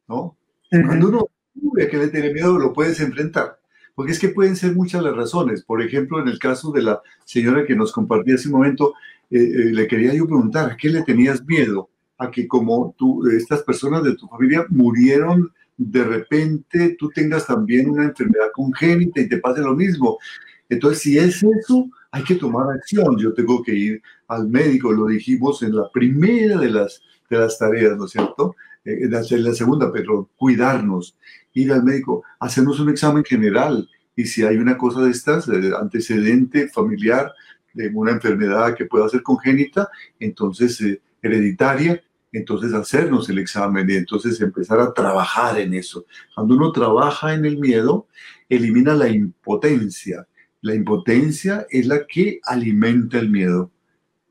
¿no? Cuando uno sabe a qué le tiene miedo, lo puedes enfrentar. Porque es que pueden ser muchas las razones. Por ejemplo, en el caso de la señora que nos compartía hace un momento, eh, eh, le quería yo preguntar, ¿a qué le tenías miedo? A que como tú, estas personas de tu familia murieron de repente, tú tengas también una enfermedad congénita y te pase lo mismo. Entonces, si es eso, hay que tomar acción. Yo tengo que ir al médico, lo dijimos en la primera de las, de las tareas, ¿no es cierto? Eh, en la, la segunda, pero cuidarnos ir al médico, hacernos un examen general y si hay una cosa de estas, antecedente familiar de una enfermedad que pueda ser congénita, entonces eh, hereditaria, entonces hacernos el examen y entonces empezar a trabajar en eso. Cuando uno trabaja en el miedo, elimina la impotencia. La impotencia es la que alimenta el miedo.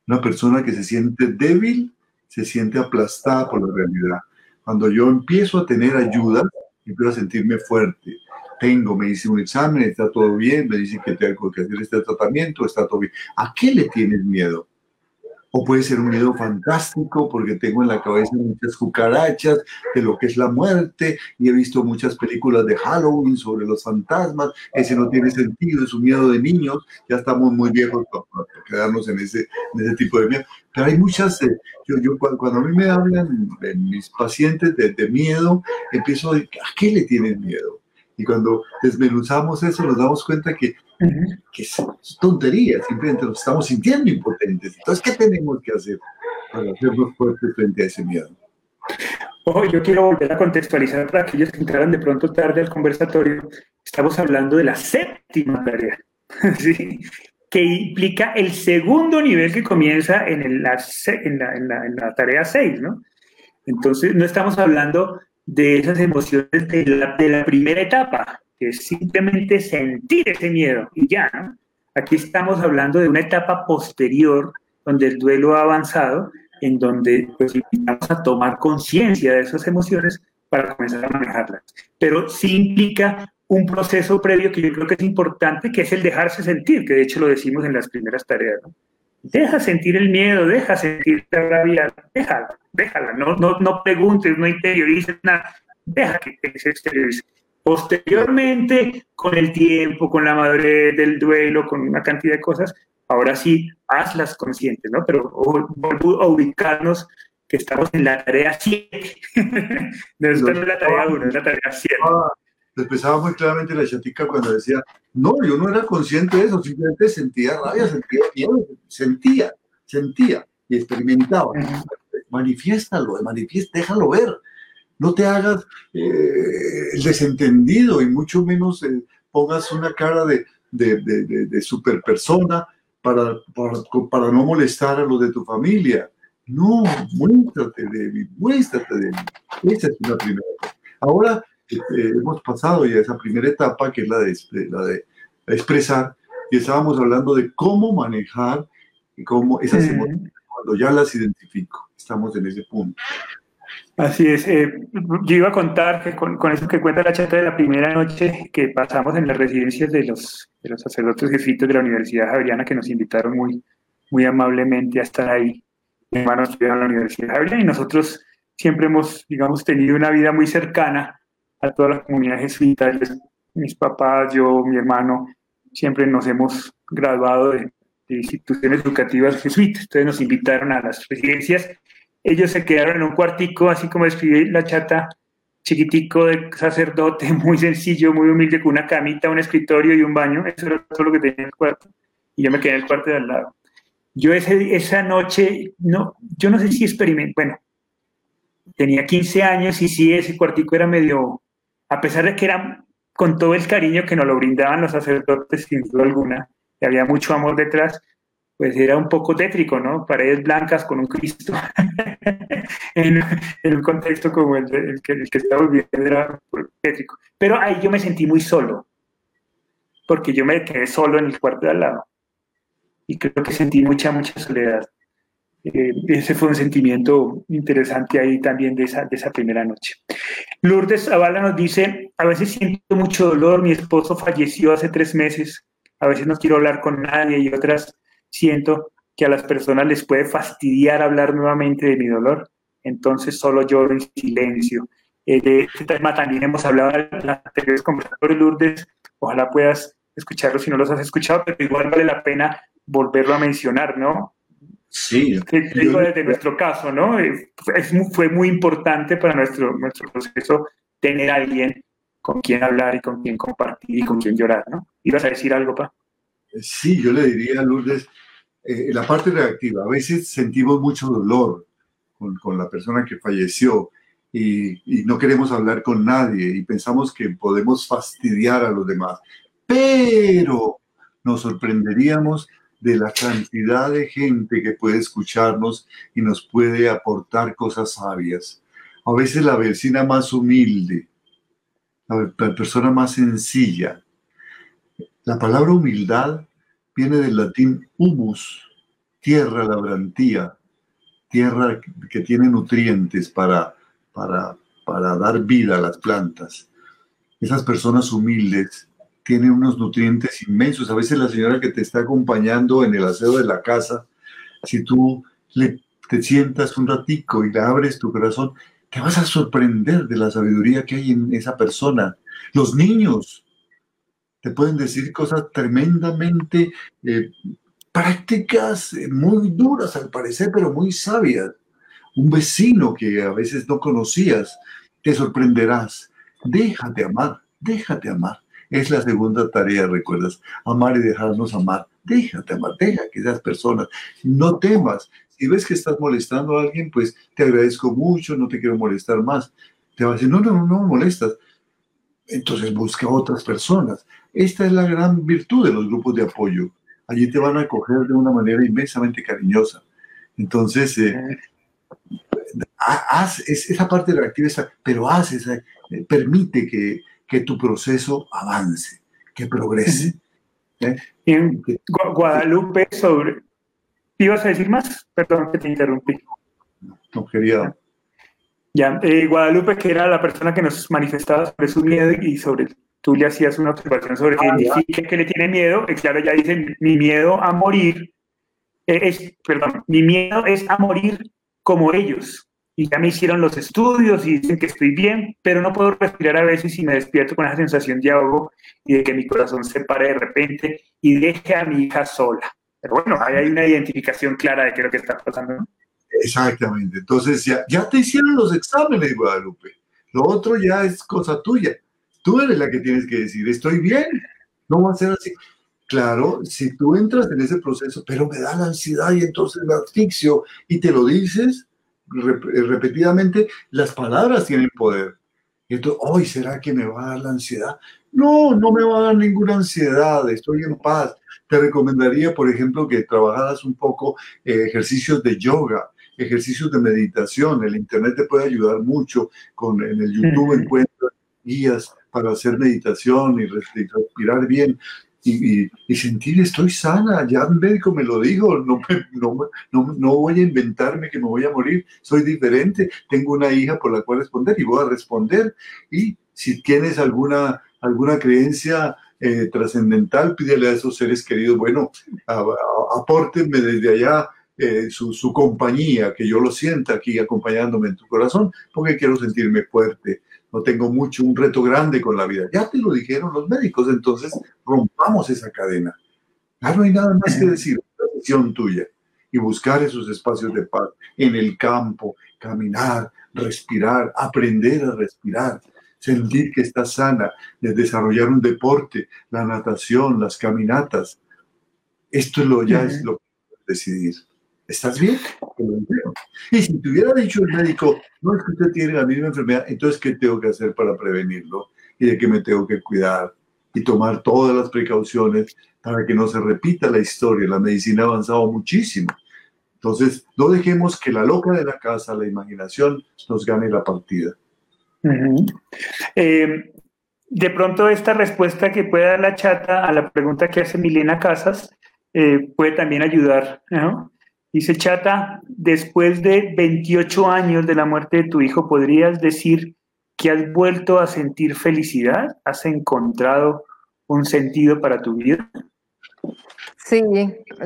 Una persona que se siente débil se siente aplastada por la realidad. Cuando yo empiezo a tener ayuda, empiezo a sentirme fuerte. Tengo, me hice un examen, está todo bien, me dicen que tengo que hacer este tratamiento, está todo bien. ¿A qué le tienes miedo? O puede ser un miedo fantástico porque tengo en la cabeza muchas cucarachas de lo que es la muerte y he visto muchas películas de Halloween sobre los fantasmas, ese no tiene sentido, es un miedo de niños, ya estamos muy viejos para, quedarnos en ese, en ese tipo de miedo. Pero hay muchas, eh, yo, yo, cuando, a mí me hablan mis pacientes de, de miedo, empiezo a decir, ¿a qué le tienen miedo? Y cuando desmenuzamos eso, nos damos cuenta que, que es, tontería, simplemente nos estamos sintiendo impotentes. Entonces, ¿qué tenemos que hacer para hacernos fuertes frente a ese miedo? Oh, yo quiero volver a contextualizar para aquellos que entraron de pronto tarde al conversatorio. Estamos hablando de la séptima tarea, ¿sí? que implica el segundo nivel que comienza en, el, en, la, en, la, en la tarea 6, ¿no? Entonces, no estamos hablando de esas emociones de la, primera etapa, que es simplemente sentir ese miedo y ya, ¿no? Aquí estamos hablando de una etapa posterior donde el duelo ha avanzado, en donde pues invitamos a tomar conciencia de esas emociones para comenzar a manejarlas. Pero sí implica un proceso previo que yo creo que es importante, que es el dejarse sentir, que de hecho lo decimos en las primeras tareas. ¿no? Deja sentir el miedo, deja sentir la rabia, déjala, déjala, no, no, no preguntes, no interiorices nada, deja que se exteriorice. Posteriormente, con el tiempo, con la madurez del duelo, con una cantidad de cosas, ahora sí, hazlas conscientes, ¿no? Pero vuelvo a ubicarnos que estamos en la tarea 7. no es la tarea 1, es la tarea 7 expresaba muy claramente la chatica cuando decía, no, yo no era consciente de eso, simplemente sentía rabia, sentía miedo, sentía, sentía y experimentaba. Manifiéstalo, manifiesta, déjalo ver. No te hagas eh, el desentendido y mucho menos eh, pongas una cara de, de, de, de super persona para, para, para, no molestar a los de tu familia. No, muéstrate débil, muéstrate débil. Esa es una primera cosa. Ahora, eh, hemos pasado ya esa primera etapa, que es la de, la de expresar, y estábamos hablando de cómo manejar y cómo esas emociones, cuando ya las identifico, estamos en ese punto. Así es. Eh, yo iba a contar que con, con, eso que cuenta la chata de la primera noche que pasamos en las residencias de los, de los sacerdotes jefitos de la Universidad Javeriana que nos invitaron muy, muy amablemente a estar ahí. Mi hermano estudió en la Universidad Javeriana y nosotros siempre hemos, digamos, tenido una vida muy cercana a toda la comunidad jesuita, mis papás, yo, mi hermano, siempre nos hemos graduado de, instituciones educativas jesuitas, entonces nos invitaron a las residencias, ellos se quedaron en un cuartico, así como escribí la chata, chiquitico de sacerdote, muy sencillo, muy humilde, con una camita, un escritorio y un baño, eso era todo lo que tenía en el cuarto, y yo me quedé en el cuarto de al lado. Yo ese, esa noche, no, yo no sé si experimenté, bueno, tenía 15 años y sí, ese cuartico era medio, a pesar de que era con todo el cariño que nos lo brindaban los sacerdotes, sin duda alguna, y había mucho amor detrás, pues era un poco tétrico, ¿no? Paredes blancas con un Cristo, en, un contexto como el, que, estamos viviendo era tétrico. Pero ahí yo me sentí muy solo, porque yo me quedé solo en el cuarto de al lado. Y creo que sentí mucha, mucha soledad. Eh, ese fue un sentimiento interesante ahí también de esa, de esa primera noche. Lourdes Zavala nos dice, a veces siento mucho dolor, mi esposo falleció hace tres meses, a veces no quiero hablar con nadie y otras siento que a las personas les puede fastidiar hablar nuevamente de mi dolor, entonces solo lloro en silencio. Eh, de este tema también hemos hablado en las anteriores conversatorios, Lourdes, ojalá puedas escucharlo si no los has escuchado, pero igual vale la pena volverlo a mencionar, ¿no? Sí. digo desde nuestro caso, ¿no? Es, fue muy importante para nuestro, nuestro proceso tener a alguien con quien hablar y con quien compartir y con quien llorar, ¿no? ¿Ibas a decir algo, Pa? Sí, yo le diría a Lourdes, eh, la parte reactiva, a veces sentimos mucho dolor con, con la persona que falleció y, y no queremos hablar con nadie y pensamos que podemos fastidiar a los demás, pero nos sorprenderíamos de la cantidad de gente que puede escucharnos y nos puede aportar cosas sabias. A veces la vecina más humilde, la persona más sencilla. La palabra humildad viene del latín humus, tierra labrantía, tierra que tiene nutrientes para, para, para dar vida a las plantas. Esas personas humildes tienen unos nutrientes inmensos. A veces la señora que te está acompañando en el aseo de la casa, si tú te sientas un ratico y le abres tu corazón, te vas a sorprender de la sabiduría que hay en esa persona. Los niños te pueden decir cosas tremendamente eh, prácticas, muy duras al parecer, pero muy sabias. Un vecino que a veces no conocías, te sorprenderás. Déjate amar, déjate amar. Es la segunda tarea, recuerdas, amar y dejarnos amar. Déjate amar, deja que esas personas, no temas. Si ves que estás molestando a alguien, pues te agradezco mucho, no te quiero molestar más. Te va a decir, no, no, no, no me molestas. Entonces busca otras personas. Esta es la gran virtud de los grupos de apoyo. Allí te van a acoger de una manera inmensamente cariñosa. Entonces, eh, haz esa parte de la actividad, pero haz esa, eh, permite que, que tu proceso avance, que progrese. ¿eh? En Guadalupe sobre... ¿Ibas a decir más? Perdón que te interrumpí. No, quería... Ya, eh, Guadalupe, que era la persona que nos manifestaba sobre su miedo y sobre, tú le hacías una observación sobre que ah, que le tiene miedo, y claro, ya dicen, mi miedo a morir, eh, es, perdón, mi miedo es a morir como ellos y ya me hicieron los estudios y dicen que estoy bien, pero no puedo respirar a veces y me despierto con esa sensación de ahogo y de que mi corazón se pare de repente y deje a mi hija sola. Pero bueno, ahí hay una identificación clara de qué es lo que está pasando. Exactamente. Entonces ya, ya te hicieron los exámenes, Guadalupe. Lo otro ya es cosa tuya. Tú eres la que tienes que decir, estoy bien, no va a ser así. Claro, si tú entras en ese proceso, pero me da la ansiedad y entonces me asfixio y te lo dices, eh, repetidamente, las palabras tienen poder. Y entonces, hoy ¿será que me va a dar la ansiedad? No, no me va a dar ninguna ansiedad, estoy en paz. Te recomendaría, por ejemplo, que trabajaras un poco eh, ejercicios de yoga, ejercicios de meditación. El Internet te puede ayudar mucho. Con, en el YouTube encuentras guías para hacer meditación y respirar bien y, sentir estoy sana, ya el médico me lo dijo, no, no, no, voy a inventarme que me voy a morir, soy diferente, tengo una hija por la cual responder y voy a responder. Y si tienes alguna, alguna creencia eh, trascendental, pídele a esos seres queridos, bueno, apórtenme desde allá eh, su, su, compañía, que yo lo sienta aquí acompañándome en tu corazón, porque quiero sentirme fuerte, no tengo mucho, un reto grande con la vida. Ya te lo dijeron los médicos, entonces rompamos esa cadena. Ya no hay nada más que decir, la decisión tuya y buscar esos espacios de paz en el campo, caminar, respirar, aprender a respirar, sentir que estás sana, de desarrollar un deporte, la natación, las caminatas. Esto es lo, ya es lo que decidir. ¿Estás bien? Y si te hubiera dicho el médico, no es que usted tiene la misma enfermedad, entonces, ¿qué tengo que hacer para prevenirlo? Y de qué me tengo que cuidar y tomar todas las precauciones para que no se repita la historia. La medicina ha avanzado muchísimo. Entonces, no dejemos que la loca de la casa, la imaginación, nos gane la partida. Eh, de pronto, esta respuesta que puede dar la chata a la pregunta que hace Milena Casas eh, puede también ayudar. ¿no? Dice Chata, después de 28 años de la muerte de tu hijo, ¿podrías decir que has vuelto a sentir felicidad? ¿Has encontrado un sentido para tu vida? Sí,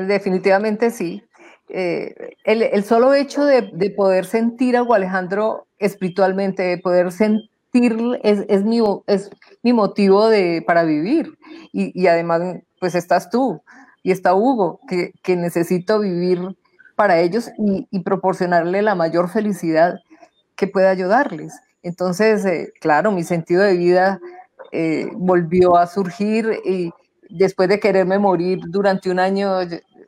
definitivamente sí. Eh, el, solo hecho de, poder sentir a Alejandro espiritualmente, de poder sentir, es, mi, motivo de, para vivir. Y, además, pues estás tú y está Hugo, que necesito vivir para ellos y, proporcionarle la mayor felicidad que pueda ayudarles. Entonces, eh, claro, mi sentido de vida eh, volvió a surgir y después de quererme morir durante un año,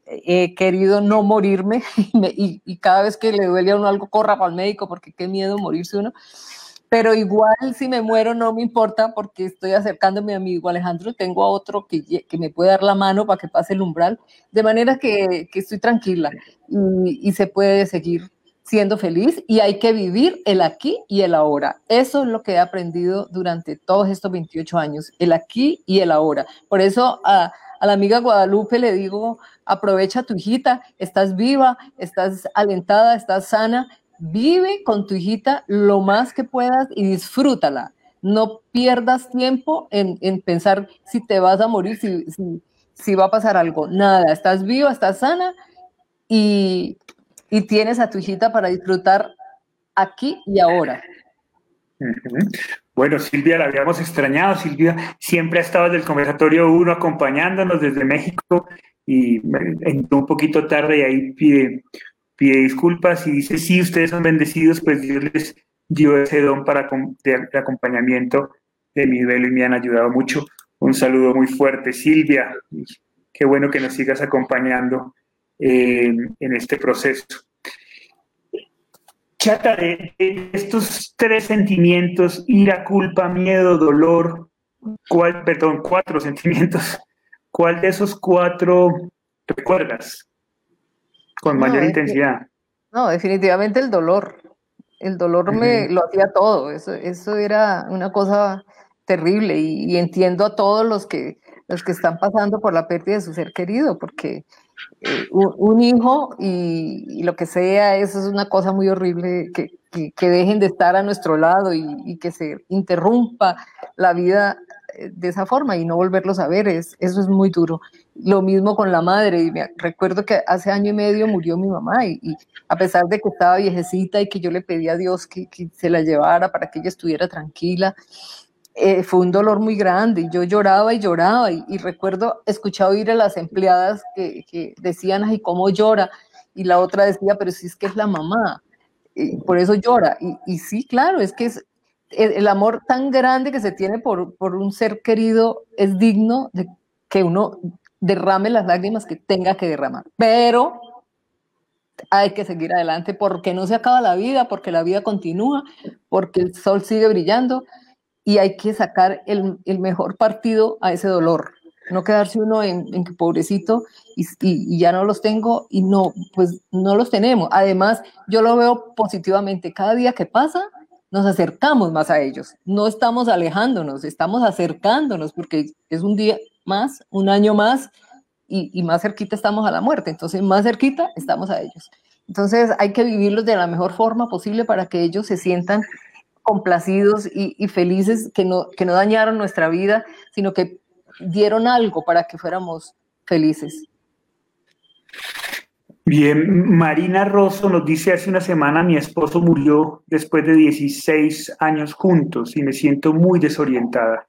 he querido no morirme y, cada vez que le duele a uno algo, corra para el médico porque qué miedo morirse uno. Pero igual si me muero no me importa porque estoy acercándome a mi amigo Alejandro, tengo a otro que, que me puede dar la mano para que pase el umbral, de manera que, que estoy tranquila y, y se puede seguir siendo feliz y hay que vivir el aquí y el ahora. Eso es lo que he aprendido durante todos estos 28 años, el aquí y el ahora. Por eso a, a la amiga Guadalupe le digo, aprovecha tu hijita, estás viva, estás alentada, estás sana, vive con tu hijita lo más que puedas y disfrútala. No pierdas tiempo en, en pensar si te vas a morir, si, si, si va a pasar algo. Nada, estás viva, estás sana y, y tienes a tu hijita para disfrutar aquí y ahora. Bueno, Silvia, la habíamos extrañado. Silvia siempre ha estado desde conversatorio 1 acompañándonos desde México y entró un poquito tarde y ahí pide, pide disculpas y dice, sí, ustedes son bendecidos, pues Dios les dio ese don para de, acompañamiento de mi velo y me han ayudado mucho. Un saludo muy fuerte, Silvia. Qué bueno que nos sigas acompañando en este proceso. Chata, de, estos tres sentimientos, ira, culpa, miedo, dolor, ¿cuál, perdón, cuatro sentimientos, ¿cuál de esos cuatro recuerdas con mayor intensidad? no, definitivamente el dolor. El dolor me lo hacía todo. Eso, eso era una cosa terrible y, y, entiendo a todos los que, los que están pasando por la pérdida de su ser querido, porque eh, un, hijo y, lo que sea, eso es una cosa muy horrible, que, que, dejen de estar a nuestro lado y, que se interrumpa la vida eh, de esa forma y no volverlos a ver, es, eso es muy duro. Lo mismo con la madre, y me, recuerdo que hace año y medio murió mi mamá y, a pesar de que estaba viejecita y que yo le pedí a Dios que, que se la llevara para que ella estuviera tranquila, eh, fue un dolor muy grande y yo lloraba y lloraba y, recuerdo escuchar oír a las empleadas que, decían, ay, ¿cómo llora? Y la otra decía, pero si es que es la mamá, y por eso llora. Y, sí, claro, es que es el, amor tan grande que se tiene por, por un ser querido es digno de que uno derrame las lágrimas que tenga que derramar. Pero hay que seguir adelante porque no se acaba la vida, porque la vida continúa, porque el sol sigue brillando y hay que sacar el, el, mejor partido a ese dolor. No quedarse uno en, que pobrecito y, ya no los tengo y no, pues no los tenemos. Además, yo lo veo positivamente. Cada día que pasa, nos acercamos más a ellos. No estamos alejándonos, estamos acercándonos porque es un día más, un año más y, y más cerquita estamos a la muerte. Entonces, más cerquita estamos a ellos. Entonces, hay que vivirlos de la mejor forma posible para que ellos se sientan complacidos y, felices que no, que no dañaron nuestra vida, sino que dieron algo para que fuéramos felices. Bien, Marina Rosso nos dice hace una semana mi esposo murió después de 16 años juntos y me siento muy desorientada.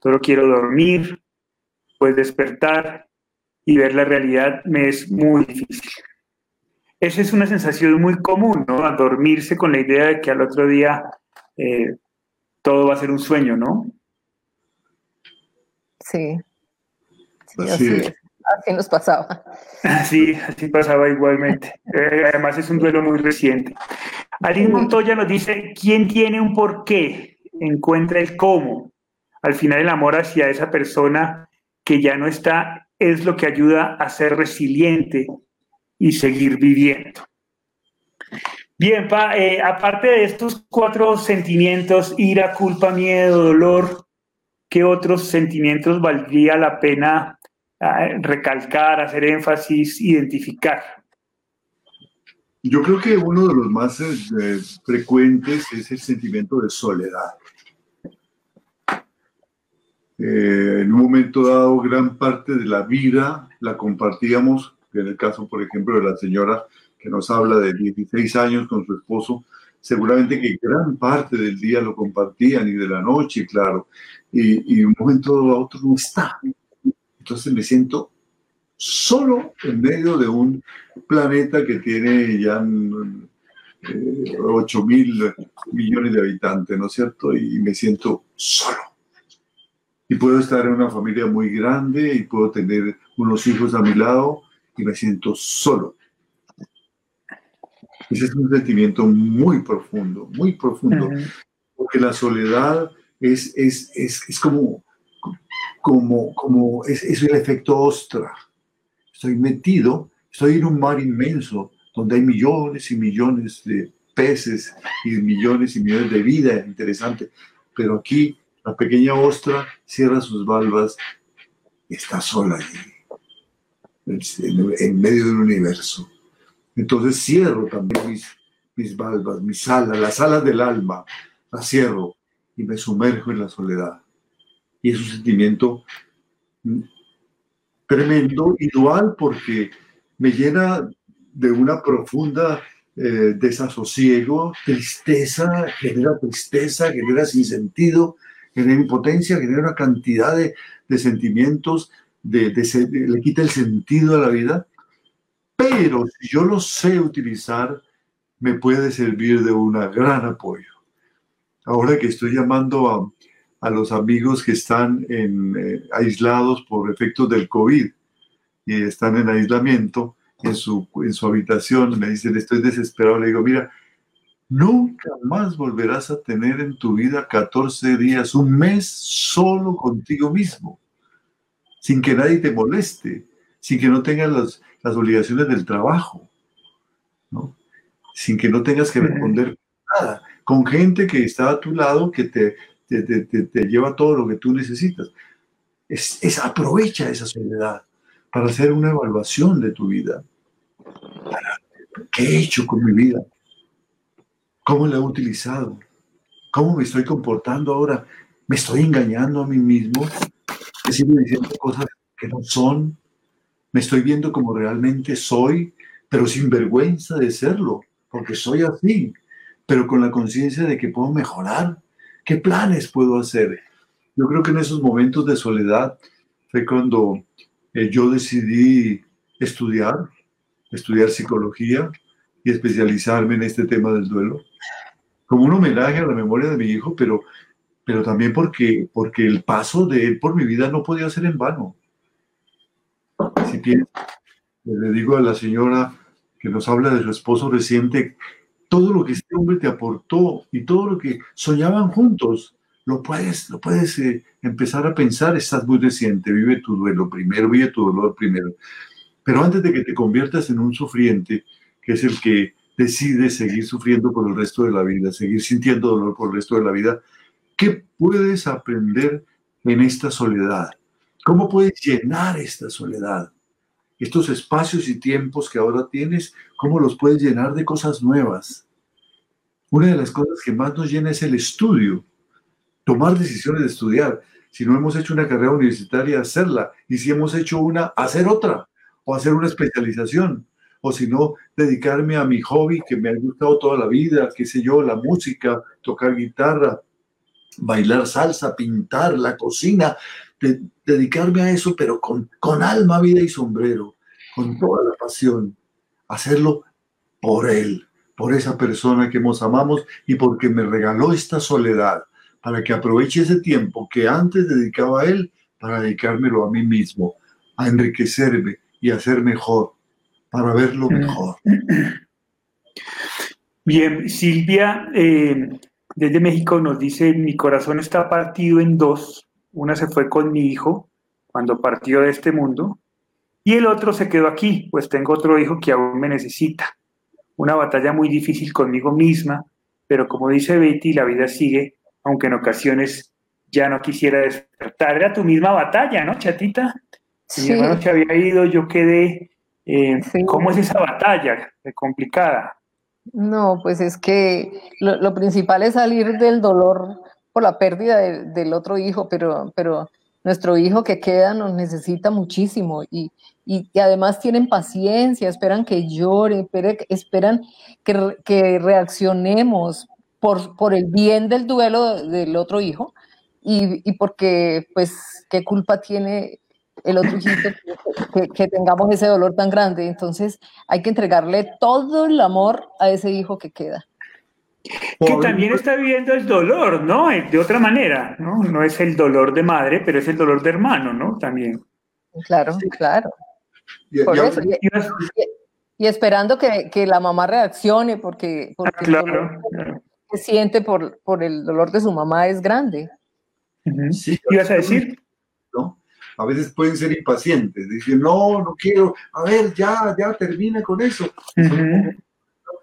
Solo quiero dormir, pues despertar y ver la realidad me es muy difícil. Esa es una sensación muy común, ¿no? A dormirse con la idea de que al otro día eh, todo va a ser un sueño, ¿no? Sí. así, así, nos pasaba. Sí, así pasaba igualmente. Eh, además es un duelo muy reciente. Aline Montoya nos dice, ¿quién tiene un porqué? Encuentra el cómo. Al final el amor hacia esa persona que ya no está es lo que ayuda a ser resiliente y seguir viviendo. Bien, pa, eh, aparte de estos cuatro sentimientos, ira, culpa, miedo, dolor, ¿qué otros sentimientos valdría la pena ah, recalcar, hacer énfasis, identificar? Yo creo que uno de los más eh, frecuentes es el sentimiento de soledad. Eh, en un momento dado, gran parte de la vida la compartíamos, en el caso, por ejemplo, de la señora que nos habla de 16 años con su esposo, seguramente que gran parte del día lo compartían y de la noche, claro, y, y un momento a otro no está. Entonces me siento solo en medio de un planeta que tiene ya eh, 8 mil millones de habitantes, ¿no es cierto? Y me siento solo. Y puedo estar en una familia muy grande y puedo tener unos hijos a mi lado y me siento solo. Ese es un sentimiento muy profundo, muy profundo. porque la soledad es, es, es, es como, como, como es, es el efecto ostra. Estoy metido, estoy en un mar inmenso donde hay millones y millones de peces y millones y millones de vida interesante. Pero aquí la pequeña ostra cierra sus valvas y está sola allí, en, medio del universo. Entonces cierro también mis, mis valvas, mis alas, las alas del alma, las cierro y me sumerjo en la soledad. Y es un sentimiento tremendo y dual porque me llena de una profunda eh, desasosiego, tristeza, genera tristeza, genera sinsentido, genera impotencia, genera una cantidad de, sentimientos, de, le quita el sentido a la vida. Pero si yo lo sé utilizar, me puede servir de un gran apoyo. Ahora que estoy llamando a, a los amigos que están en, eh, aislados por efectos del COVID y están en aislamiento, en su, en su habitación, me dicen, estoy desesperado, le digo, mira, nunca más volverás a tener en tu vida 14 días, un mes solo contigo mismo, sin que nadie te moleste, sin que no tengas las, las obligaciones del trabajo, ¿no? sin que no tengas que responder nada, con gente que está a tu lado, que te, te, te, te lleva todo lo que tú necesitas. Es, es, aprovecha esa soledad para hacer una evaluación de tu vida. ¿Qué he hecho con mi vida? ¿Cómo la he utilizado? ¿Cómo me estoy comportando ahora? ¿Me estoy engañando a mí mismo? ¿Me sigo diciendo cosas que no son? ¿Me estoy viendo como realmente soy, pero sin vergüenza de serlo? Porque soy así, pero con la conciencia de que puedo mejorar. ¿Qué planes puedo hacer? Yo creo que en esos momentos de soledad fue cuando eh, yo decidí estudiar, estudiar psicología y especializarme en este tema del duelo, como un homenaje a la memoria de mi hijo, pero, pero también porque, porque el paso de él por mi vida no podía ser en vano. Si le digo a la señora que nos habla de su esposo reciente, todo lo que este hombre te aportó y todo lo que soñaban juntos, lo puedes, lo puedes eh, empezar a pensar, estás muy reciente, vive tu duelo primero, vive tu dolor primero. Pero antes de que te conviertas en un sufriente, que es el que decide seguir sufriendo por el resto de la vida, seguir sintiendo dolor por el resto de la vida, ¿qué puedes aprender en esta soledad? ¿Cómo puedes llenar esta soledad? Estos espacios y tiempos que ahora tienes, ¿cómo los puedes llenar de cosas nuevas? Una de las cosas que más nos llena es el estudio tomar decisiones de estudiar. Si no hemos hecho una carrera universitaria, hacerla. Y si hemos hecho una, hacer otra. O hacer una especialización. O si no, dedicarme a mi hobby que me ha gustado toda la vida, qué sé yo, la música, tocar guitarra, bailar salsa, pintar, la cocina. dedicarme a eso, pero con, con alma, vida y sombrero. Con toda la pasión. Hacerlo por él, por esa persona que hemos amamos y porque me regaló esta soledad para que aproveche ese tiempo que antes dedicaba a él para dedicármelo a mí mismo, a enriquecerme y a ser mejor, para verlo mm. mejor. Bien, Silvia eh, desde México nos dice, mi corazón está partido en dos, una se fue con mi hijo cuando partió de este mundo y el otro se quedó aquí, pues tengo otro hijo que aún me necesita. Una batalla muy difícil conmigo misma, pero como dice Betty, la vida sigue aunque en ocasiones ya no quisiera despertar. Era tu misma batalla, ¿no, chatita? Mi hermano se había ido, yo quedé. Eh, ¿Cómo es esa batalla? complicada. No, pues es que lo, principal es salir del dolor por la pérdida del otro hijo, pero, pero nuestro hijo que queda nos necesita muchísimo y, y, además tienen paciencia, esperan que llore, esperan que, que reaccionemos, por, el bien del duelo del otro hijo y, porque, pues, qué culpa tiene el otro hijito que, tengamos ese dolor tan grande. Entonces, hay que entregarle todo el amor a ese hijo que queda. Que también está viviendo el dolor, ¿no? Eh, de otra manera, ¿no? No es el dolor de madre, pero es el dolor de hermano, ¿no? También. Claro, claro. Y, esperando que, la mamá reaccione, porque, porque claro, que siente por, por el dolor de su mamá es grande. Sí, ¿Ibas a decir? ¿no? A veces pueden ser impacientes, dicen, no, no quiero, a ver, ya, ya termina con eso.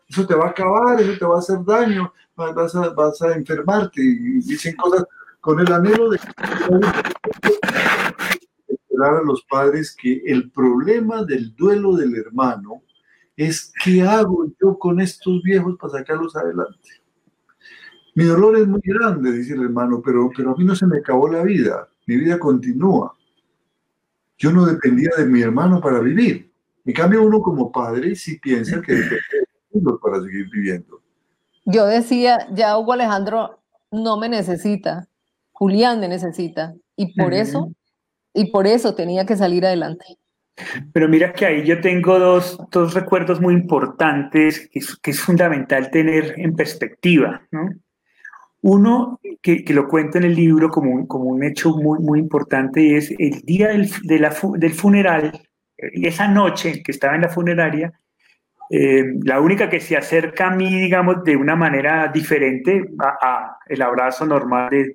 Eso te va a acabar, eso te va a hacer daño, vas a, vas a enfermarte. Y dicen cosas con el anhelo de esperar a los padres que el problema del duelo del hermano es qué hago yo con estos viejos para sacarlos adelante. Mi dolor es muy grande, dice el hermano, pero, pero a mí no se me acabó la vida, mi vida continúa. Yo no dependía de mi hermano para vivir. En cambio, uno como padre sí piensa que depende de para seguir viviendo. Yo decía, ya Hugo Alejandro no me necesita, Julián me necesita, y por eso, y por eso tenía que salir adelante. Pero mira que ahí yo tengo dos, dos recuerdos muy importantes que es, que es, fundamental tener en perspectiva. ¿no? Uno, que, lo cuento en el libro como un, como un hecho muy, muy importante, es el día del, del funeral, esa noche que estaba en la funeraria, eh, la única que se acerca a mí, digamos, de una manera diferente a, el abrazo normal de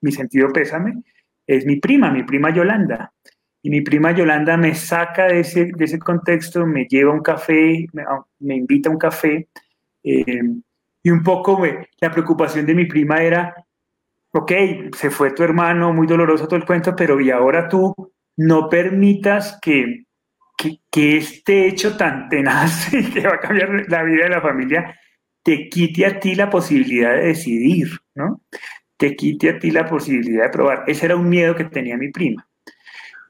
mi sentido pésame, es mi prima, mi prima Yolanda. Y mi prima Yolanda me saca de ese, de ese contexto, me lleva un café, me, me invita a un café. Eh, y un poco la preocupación de mi prima era, ok, se fue tu hermano, muy doloroso todo el cuento, pero y ahora tú no permitas que, que, este hecho tan tenaz que va a cambiar la vida de la familia te quite a ti la posibilidad de decidir, ¿no? Te quite a ti la posibilidad de probar. Ese era un miedo que tenía mi prima.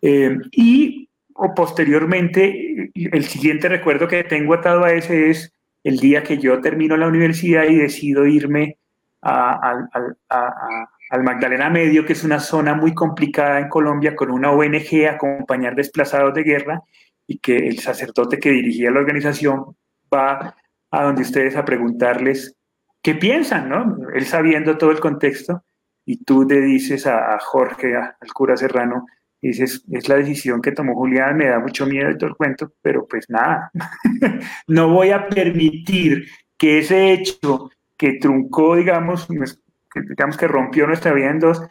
Eh, y o posteriormente, el siguiente recuerdo que tengo atado a ese es el día que yo termino la universidad y decido irme a, al Magdalena Medio, que es una zona muy complicada en Colombia, con una ONG a acompañar desplazados de guerra, y que el sacerdote que dirigía la organización va a donde ustedes a preguntarles qué piensan, ¿no? Él sabiendo todo el contexto, y tú le dices a Jorge, al cura Serrano, es la decisión que tomó Julián, me da mucho miedo y todo el cuento, pero pues nada, no voy a permitir que ese hecho que truncó, digamos, que, digamos que rompió nuestra vida en dos,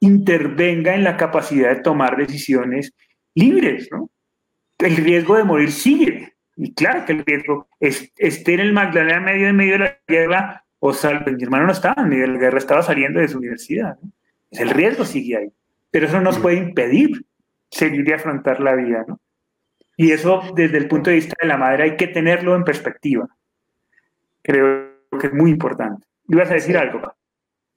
intervenga en la capacidad de tomar decisiones libres, ¿no? El riesgo de morir sigue, y claro que el riesgo es, esté en el Magdalena medio en medio de la guerra o salve, mi hermano no estaba en medio de la guerra, estaba saliendo de su universidad, ¿no? El riesgo sigue ahí pero eso no nos puede impedir seguir y afrontar la vida, ¿no? Y eso desde el punto de vista de la madre hay que tenerlo en perspectiva. Creo que es muy importante. ¿Ibas a decir algo?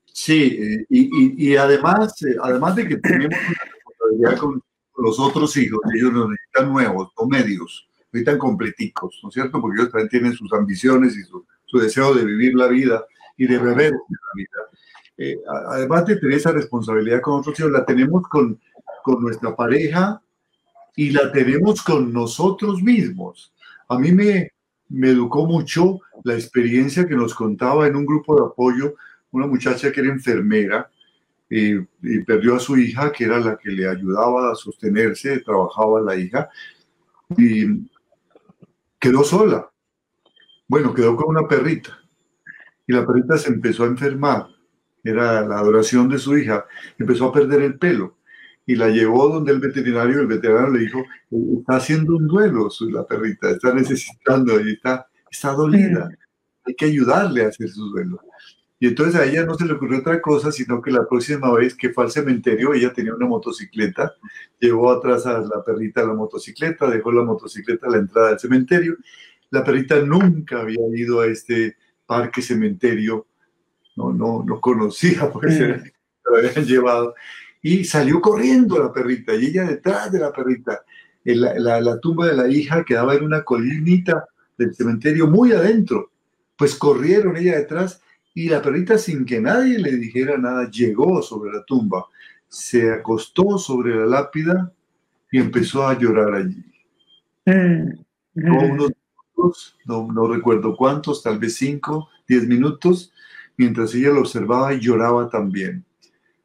Sí, eh, y, y, y, además, eh, además de que tenemos una responsabilidad con los otros hijos, ellos nos necesitan nuevos, o medios, necesitan completicos, ¿no es cierto? Porque ellos también tienen sus ambiciones y su, su deseo de vivir la vida y de beber la vida. Eh, además de tener esa responsabilidad con otros hijos, la tenemos con, con nuestra pareja y la tenemos con nosotros mismos. A mí me, me educó mucho la experiencia que nos contaba en un grupo de apoyo una muchacha que era enfermera eh, y perdió a su hija, que era la que le ayudaba a sostenerse, trabajaba la hija, y quedó sola. Bueno, quedó con una perrita. Y la perrita se empezó a enfermar era la adoración de su hija, empezó a perder el pelo y la llevó donde el veterinario, el veterinario le dijo, está haciendo un duelo la perrita, está necesitando, y está, está dolida, hay que ayudarle a hacer su duelo. Y entonces a ella no se le ocurrió otra cosa, sino que la próxima vez que fue al cementerio, ella tenía una motocicleta, llevó atrás a la perrita a la motocicleta, dejó la motocicleta a la entrada del cementerio. La perrita nunca había ido a este parque cementerio no, no, no conocía porque se lo habían llevado. Y salió corriendo la perrita, y ella detrás de la perrita. La, la, la, tumba de la hija quedaba en una colinita del cementerio muy adentro. Pues corrieron ella detrás y la perrita sin que nadie le dijera nada llegó sobre la tumba, se acostó sobre la lápida y empezó a llorar allí. Mm. unos no, no recuerdo cuántos, tal vez cinco, diez minutos, mientras ella lo observaba y lloraba también.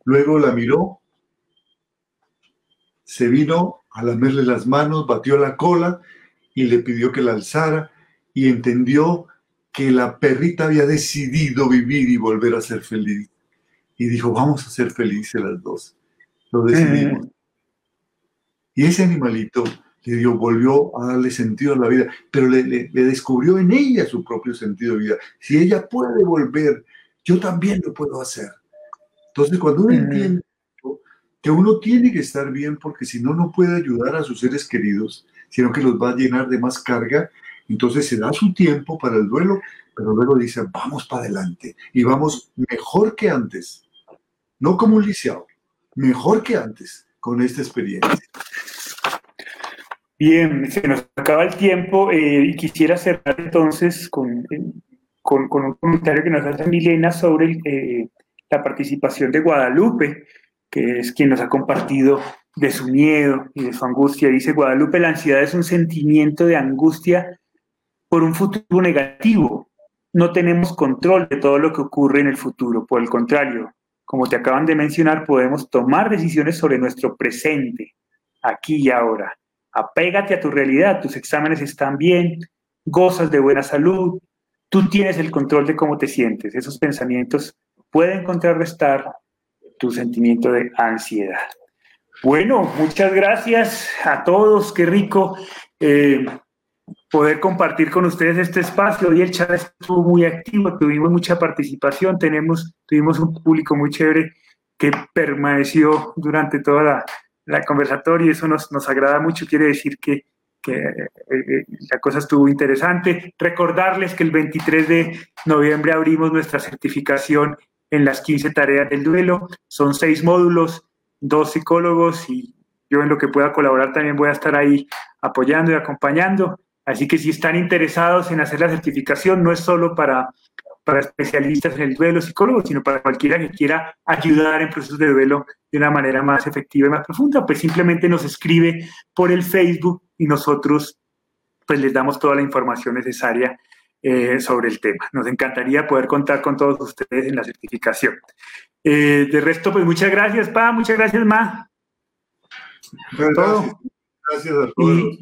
Luego la miró, se vino a lamerle las manos, batió la cola y le pidió que la alzara y entendió que la perrita había decidido vivir y volver a ser feliz. Y dijo, vamos a ser felices las dos. Lo decidimos. Y ese animalito le dio, volvió a darle sentido a la vida, pero le, le, descubrió en ella su propio sentido de vida. Si ella puede volver, yo también lo puedo hacer. Entonces, cuando uno entiende que uno tiene que estar bien porque si no, no puede ayudar a sus seres queridos, sino que los va a llenar de más carga, entonces se da su tiempo para el duelo, pero luego dice, vamos para adelante y vamos mejor que antes, no como un lisiado, mejor que antes con esta experiencia. Bien, se nos acaba el tiempo eh, y quisiera cerrar entonces con, con, un comentario que nos hace Milena sobre eh, la participación de Guadalupe, que es quien nos ha compartido de su miedo y de su angustia. Dice Guadalupe, la ansiedad es un sentimiento de angustia por un futuro negativo. No tenemos control de todo lo que ocurre en el futuro. Por el contrario, como te acaban de mencionar, podemos tomar decisiones sobre nuestro presente, aquí y ahora. Apégate a tu realidad, tus exámenes están bien, gozas de buena salud, tú tienes el control de cómo te sientes. Esos pensamientos pueden contrarrestar tu sentimiento de ansiedad. Bueno, muchas gracias a todos, qué rico eh, poder compartir con ustedes este espacio. Hoy el chat estuvo muy activo, tuvimos mucha participación, tenemos, tuvimos un público muy chévere que permaneció durante toda la, la conversatoria y eso nos, nos agrada mucho, quiere decir que, que eh, eh, la cosa estuvo interesante. Recordarles que el 23 de noviembre abrimos nuestra certificación en las 15 tareas del duelo. Son seis módulos, dos psicólogos y yo en lo que pueda colaborar también voy a estar ahí apoyando y acompañando. Así que si están interesados en hacer la certificación, no es solo para, para especialistas en el duelo, psicólogos, sino para cualquiera que quiera ayudar en procesos de duelo de una manera más efectiva y más profunda, pues simplemente nos escribe por el Facebook y nosotros pues les damos toda la información necesaria eh, sobre el tema. Nos encantaría poder contar con todos ustedes en la certificación. Eh, de resto, pues muchas gracias, Pa, muchas gracias, Ma. Gracias, gracias a todos.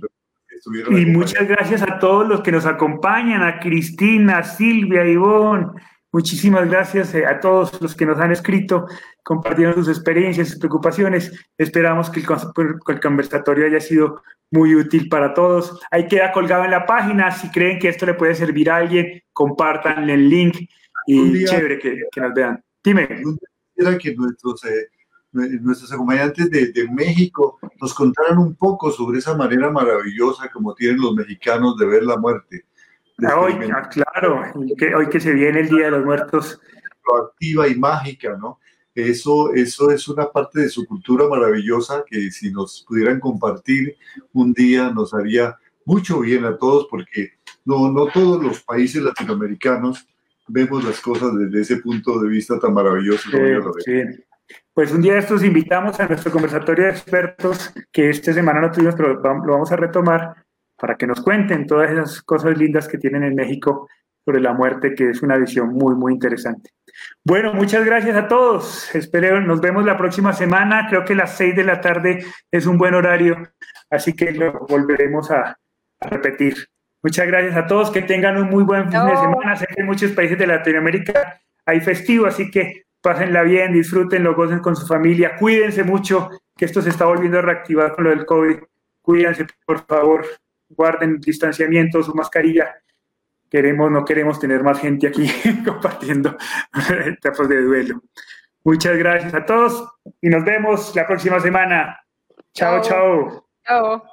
Y, y muchas gracias a todos los que nos acompañan, a Cristina, Silvia, Ivonne, Muchísimas gracias eh, a todos los que nos han escrito, compartiendo sus experiencias, sus preocupaciones. Esperamos que el, conversatorio haya sido muy útil para todos. Ahí queda colgado en la página. Si creen que esto le puede servir a alguien, compartan el link y chévere que, nos vean. Dime. Quisiera que nuestros, eh, nuestros acompañantes de, de, México nos contaran un poco sobre esa manera maravillosa como tienen los mexicanos de ver la muerte Hoy, ah, claro, que, hoy que se viene el Día de los Muertos. Activa y mágica, ¿no? Eso, eso es una parte de su cultura maravillosa que si nos pudieran compartir un día nos haría mucho bien a todos porque no, no todos los países latinoamericanos vemos las cosas desde ese punto de vista tan maravilloso. Sí, Pues un día estos invitamos a nuestro conversatorio de expertos que esta semana no tuvimos, pero lo vamos a retomar para que nos cuenten todas esas cosas lindas que tienen en México sobre la muerte, que es una visión muy, muy interesante. Bueno, muchas gracias a todos. Espero, nos vemos la próxima semana. Creo que las seis de la tarde es un buen horario, así que lo volveremos a, repetir. Muchas gracias a todos. Que tengan un muy buen fin de semana. Sé que en muchos países de Latinoamérica hay festivo, así que pásenla bien, disfrútenlo, gocen con su familia. Cuídense mucho, que esto se está volviendo a reactivar con lo del COVID. Cuídense, por favor guarden distanciamiento, su mascarilla. Queremos, no queremos tener más gente aquí compartiendo etapas de duelo. Muchas gracias a todos y nos vemos la próxima semana. chao. Chao. chao.